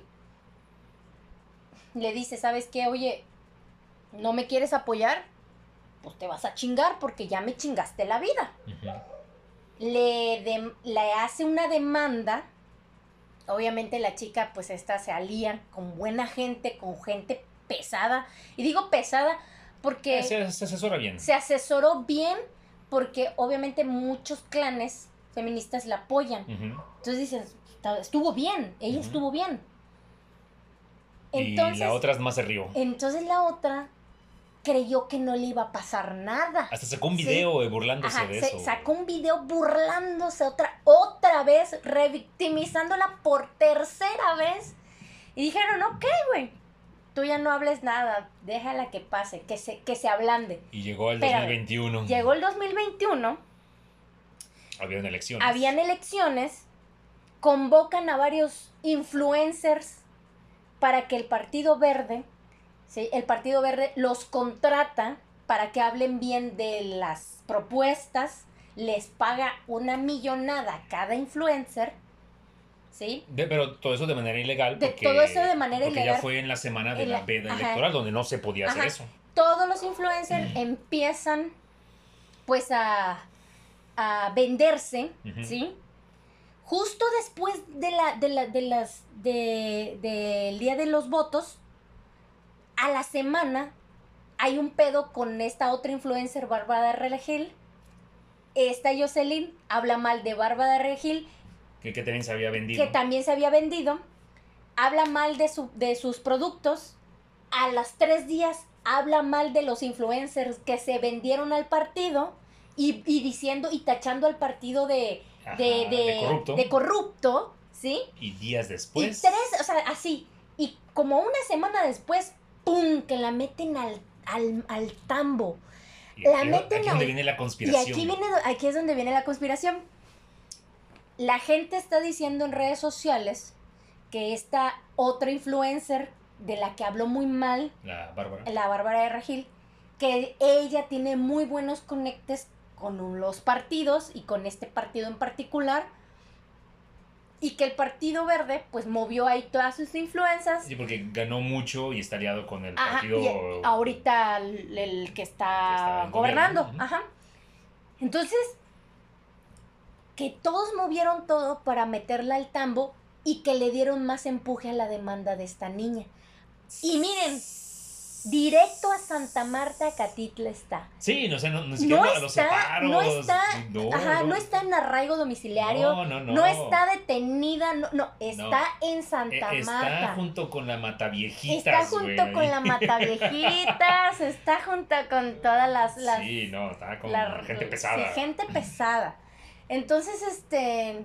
Le dice, ¿sabes qué? Oye, ¿no me quieres apoyar? Pues te vas a chingar porque ya me chingaste la vida. Le, le hace una demanda. Obviamente la chica, pues esta se alía con buena gente, con gente pesada. Y digo pesada porque se, se asesora bien. se asesoró bien porque obviamente muchos clanes feministas la apoyan. Entonces dices, "Está- estuvo bien, ella estuvo bien. y Entonces, la otra más se rió. entonces la otra creyó que no le iba a pasar nada. Hasta sacó un video eh, burlándose Ajá, de se eso. sacó un video burlándose otra, otra vez, revictimizándola por tercera vez. Y dijeron, ok, güey, tú ya no hables nada, déjala que pase, que se, que se ablande. Y llegó el Espérame. 2021. Llegó el 2021, Habían elecciones. habían elecciones, convocan a varios influencers para que el Partido Verde, ¿sí? el Partido Verde los contrata para que hablen bien de las propuestas, les paga una millonada a cada influencer, ¿sí? De- pero todo eso de manera ilegal. De Porque, todo eso de manera porque ilegal. ya fue en la semana de la veda ajá. electoral, donde no se podía hacer eso. Todos los influencers empiezan pues a, a venderse. ¿sí? Justo después de la, de la, de las, de, del día de los votos, a la semana hay un pedo con esta otra influencer, Bárbara Regil. Esta Jocelyn habla mal de Bárbara Regil, Que, que también se había vendido. que también se había vendido. Habla mal de, su, de sus productos. A las tres días habla mal de los influencers que se vendieron al partido. Y, y diciendo y tachando al partido de, Ajá, de, de- de corrupto. de corrupto, ¿sí? Y días Y después. tres, o sea, así. Y como una semana después, ¡pum! Que la meten al, al, al tambo. y la aquí, meten aquí es donde al- viene la Y conspiración. aquí, viene, aquí es donde viene la conspiración. La gente está diciendo en redes sociales que esta otra influencer de la que habló muy mal, La Bárbara. la Bárbara de Regil, que ella tiene muy buenos conectes con los partidos y con este partido en particular, y que el Partido Verde pues movió ahí todas sus influencias. Sí, porque ganó mucho y está aliado con el Ajá, partido. y ahorita el, el que está, gobernando. gobierno. Ajá. Entonces, que todos movieron todo para meterla al tambo y que le dieron más empuje a la demanda de esta niña. Y miren, directo a Santa Marta, Catitla está. Sí, no sé, no, ni siquiera No los está, separos. no está, no, ajá, no. no está en arraigo domiciliario, No, no, no. no está detenida, no, no, está en Santa Está Marta. junto con la Mataviejitas. Está junto güey. con la Mataviejitas, está junto con todas las... las Sí, no, está con la- gente sí, pesada. gente pesada. Entonces, este,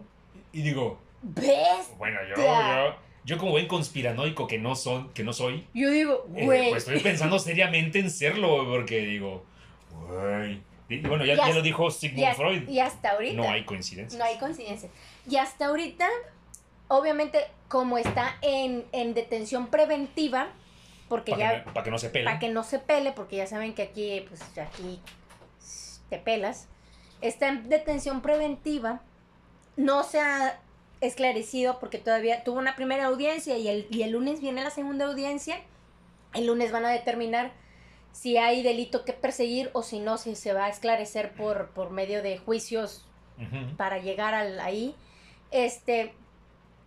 Y digo, ¿ves? bueno, yo, yo, yo como buen conspiranoico que no son, que no soy, Yo digo, eh, güey, pues estoy pensando seriamente en serlo, porque digo, güey. Bueno, ya, ya lo dijo Sigmund Freud. y hasta ahorita... No hay coincidencias. No hay coincidencia. Y hasta ahorita, obviamente, como está en, en detención preventiva, porque Para ya... que, no- pa' que no se pele. para que no se pele, porque ya saben que aquí, pues aquí te pelas, está en detención preventiva, no se ha esclarecido porque todavía tuvo una primera audiencia y el, y el lunes viene la segunda audiencia, el lunes van a determinar si hay delito que perseguir o si no, si se va a esclarecer por, por medio de juicios para llegar al, ahí. Este,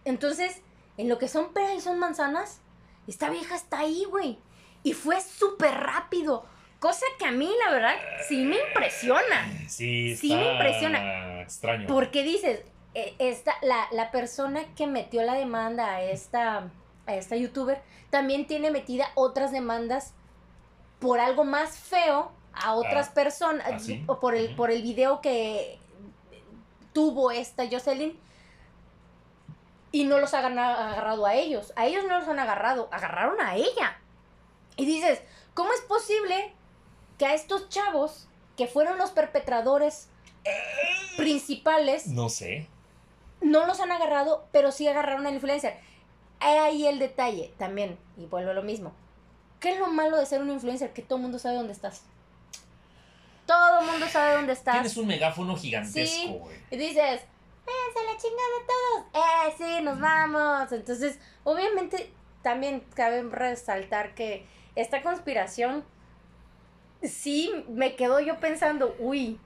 entonces, en lo que son peras y son manzanas, esta vieja está ahí, güey. Y fue súper rápido. Cosa que a mí, la verdad, sí me impresiona. Sí, Sí me impresiona. Extraño. Porque dices, esta, la, la persona que metió la demanda a esta, a esta youtuber también tiene metida otras demandas por algo más feo a otras Ah, personas. ¿ah, sí? O por el, por el video que tuvo esta Jocelyn. Y no los han agarrado a ellos. A ellos no los han agarrado. Agarraron a ella. Y dices, ¿cómo es posible que a estos chavos, que fueron los perpetradores principales, No sé. No los han agarrado, pero sí agarraron al influencer? Ahí el detalle también, y vuelvo a lo mismo. ¿Qué es lo malo de ser un influencer? Que todo el mundo sabe dónde estás. Todo el mundo sabe dónde estás. Tienes un megáfono gigantesco, Sí. güey. Y dices, ¡eh, se la chinga de todos! ¡Eh, sí, nos vamos! Entonces, obviamente, también cabe resaltar que esta conspiración, sí, me quedo yo pensando, uy,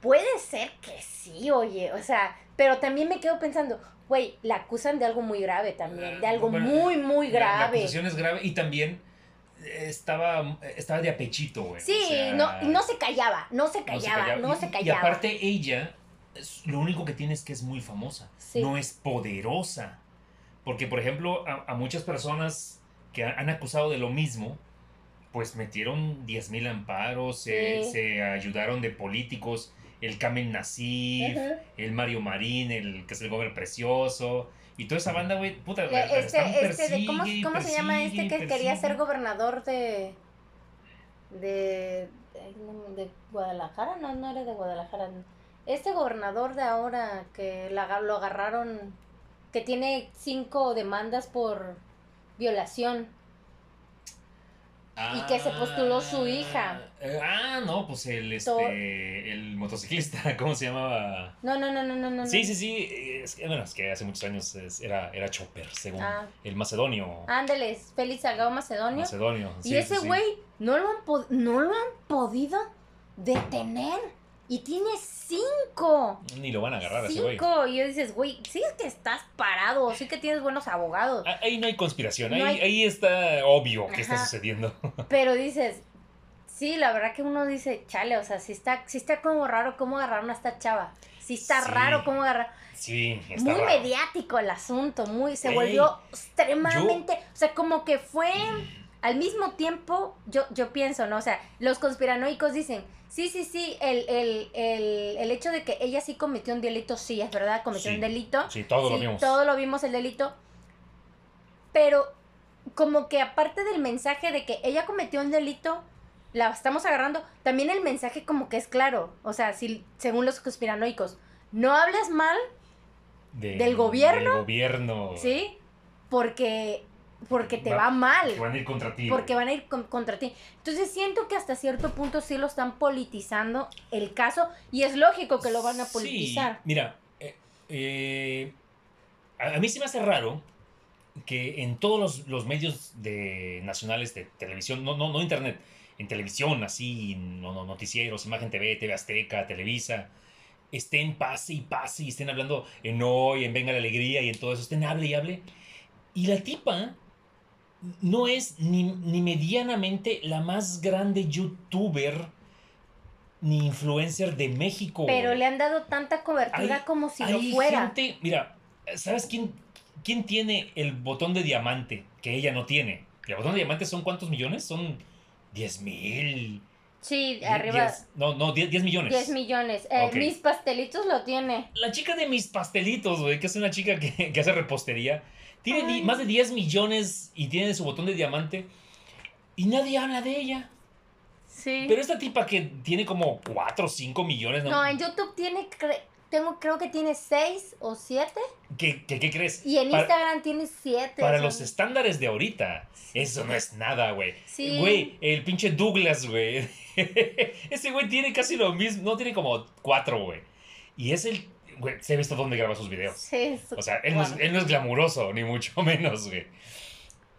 puede ser que sí, oye, o sea, pero también me quedo pensando, güey, la acusan de algo muy grave también, de algo Bueno, muy, muy La- La, grave. acusación es grave y también eh, estaba, estaba de apechito, güey. Sí, O sea, no, no se callaba, no se no se callaba, no se Y- callaba. Y, aparte ella, lo único que tiene es que es muy famosa. Sí. No es poderosa. Porque, por ejemplo, a, a muchas personas que ha- han acusado de lo mismo, pues metieron 10.000 amparos, se, se ayudaron de políticos, el Kamen Nasif, Ujú. el Mario Marín, el que es el Gober Precioso, y toda esa banda, güey, puta, la- la Este, están este, de, ¿cómo, persigue cómo se llama este persigue que quería persigue. ser gobernador de, de, de Guadalajara? No, no era de Guadalajara. Este gobernador de ahora que la- lo agarraron, que tiene cinco demandas por violación. Y que se postuló su hija. eh, Ah, no, pues el, este, el motociclista, ¿cómo se llamaba? No, no, no, no, no, no. Sí, sí, sí, es que, bueno, es que hace muchos años es- era, era Chopper, según Ah. el macedonio. Ándale, Félix Salgado Macedonio. Macedonio. y sí, ese sí, sí. güey no, lo han no lo han podido detener. Y tiene cinco. Ni lo van a agarrar a ese güey. Cinco. Y yo dices, güey, sí es que estás parado, sí que tienes buenos abogados. Ah, Ahí no hay conspiración, No ahí, hay- ahí está obvio que está sucediendo. Pero dices, sí, la verdad que uno dice, chale, o sea, sí está, sí está como raro cómo agarraron a esta chava. Sí está Sí. raro cómo agarrar. Sí, está Muy raro. mediático el asunto, muy, se Ey, volvió extremadamente, o sea, como que fue al mismo tiempo, yo, yo pienso, ¿no? O sea, los conspiranoicos dicen, sí, sí, sí, el, el, el, el hecho de que ella sí cometió un delito, sí, es verdad, cometió Sí. un delito. Sí, todo lo vimos. Todo lo vimos el delito. Pero como que aparte del mensaje de que ella cometió un delito, la estamos agarrando, también el mensaje como que es claro. O sea, si, según los conspiranoicos, no hables mal, De- ¿Del gobierno? Del gobierno. ¿sí? Porque, porque te Va- va mal. Van a ir contra ti. Porque van a ir con- contra ti. Entonces siento que hasta cierto punto sí lo están politizando el caso y es lógico que lo van a Sí, politizar. mira, eh, eh, a, a mí se me hace raro que en todos los, los medios de, nacionales de televisión, no, no, no internet, en televisión, así, no, no, noticieros, Imagen TV, TV Azteca, Televisa, estén pase y pase y estén hablando en hoy, en Venga la Alegría y en todo eso, estén hable y hable. Y la tipa no es ni, ni medianamente la más grande youtuber ni influencer de México. Pero güey. le han dado tanta cobertura Hay- como si Hay lo fuera. gente- mira, ¿sabes quién, quién tiene el botón de diamante que ella no tiene? El botón de diamante son cuántos millones? Son 10 mil. Sí, arriba diez- no, no, 10, 10 millones. 10 millones. Eh. Mis pastelitos lo tiene. La chica de mis pastelitos, güey, que es una chica que, que hace repostería, tiene Ay. más de 10 millones y tiene su botón de diamante y nadie habla de ella. Sí. Pero esta tipa que tiene como 4 o 5 millones, ¿no? No, en YouTube tiene, cre- tengo, creo que tiene 6 o 7. ¿Qué, qué, qué crees? Y en Para- Instagram tiene 7. Para los estándares de ahorita, eso no es nada, güey. Sí. Güey, el pinche Douglas, güey. Ese güey tiene casi lo mismo, no tiene como cuatro, güey. Y es el, güey, se ha visto dónde graba sus videos. Sí, O sea, él no, es, él no es glamuroso, ni mucho menos, güey.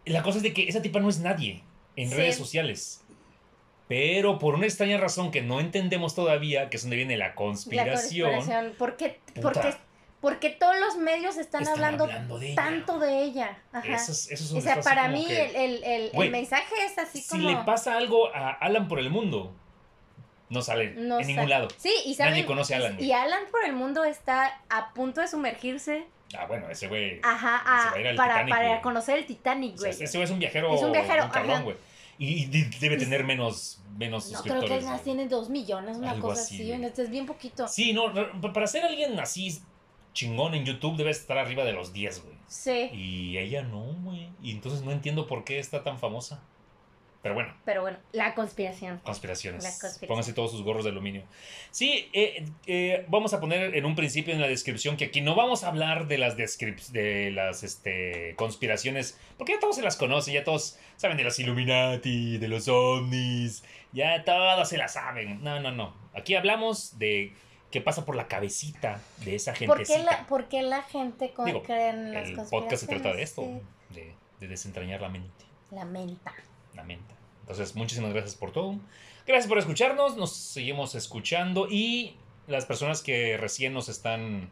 La cosa es de que esa tipa no es nadie en Sí. redes sociales. Pero por una extraña razón que no entendemos todavía, que es donde viene la La conspiración, conspiración. ¿Por qué, porque, porque todos los medios están, están hablando, de ella. tanto de ella. Ajá. Eso es, eso es o donde sea, para mí que- el, el, el- el Güey, mensaje es así si como... le pasa algo a Alan por el mundo, no sale No en ningún lado. Sí, y saben, Nadie conoce a Alan. Y Alan por el mundo está a punto de sumergirse. Ah, bueno, ese güey. Ajá, Se a- va a ir al para, Titanic, para conocer el Titanic, o sea, güey. ese güey es un viajero. Es un viajero, cabrón, ajá. güey. Y de- debe tener menos, menos no, creo que suscriptores. güey. tiene dos millones, una Algo cosa así, así. es bien poquito. Sí, no, para ser alguien así chingón en YouTube debe estar arriba de los 10, güey. Sí. Y ella no, güey. Y entonces no entiendo por qué está tan famosa. Pero bueno, Pero bueno, la conspiración. conspiraciones. La conspiración. Pónganse todos sus gorros de aluminio. Sí, eh, eh, vamos a poner en un principio en la descripción que aquí no vamos a hablar de las de las este, conspiraciones, porque ya todos se las conocen, ya todos saben de los Illuminati, de los ovnis, ya todos se las saben. No, no, no. Aquí hablamos de qué pasa por la cabecita de esa ¿Por gentecita. la, por qué la gente Digo, cree en las El conspiraciones? podcast se trata de esto, Sí. de, de desentrañar la mente. La menta. la menta. Entonces, muchísimas gracias por todo. Gracias por escucharnos. Nos seguimos escuchando. Y las personas que recién nos están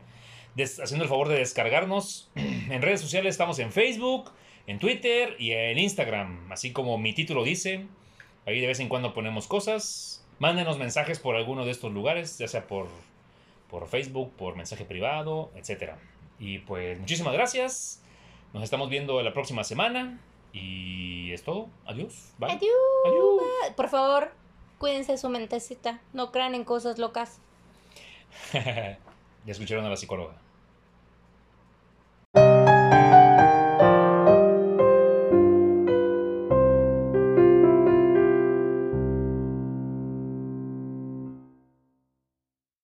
haciendo el favor de descargarnos en redes sociales, estamos en Facebook, en Twitter y en Instagram. Así como mi título dice. Ahí de vez en cuando ponemos cosas. Mándenos mensajes por alguno de estos lugares, ya sea por, por Facebook, por mensaje privado, etc. Y pues muchísimas gracias. Nos estamos viendo la próxima semana. Y es todo. Adiós. Bye. Adiós. Adiós. Por favor, cuídense su mentecita. No crean en cosas locas. ya escucharon a la psicóloga.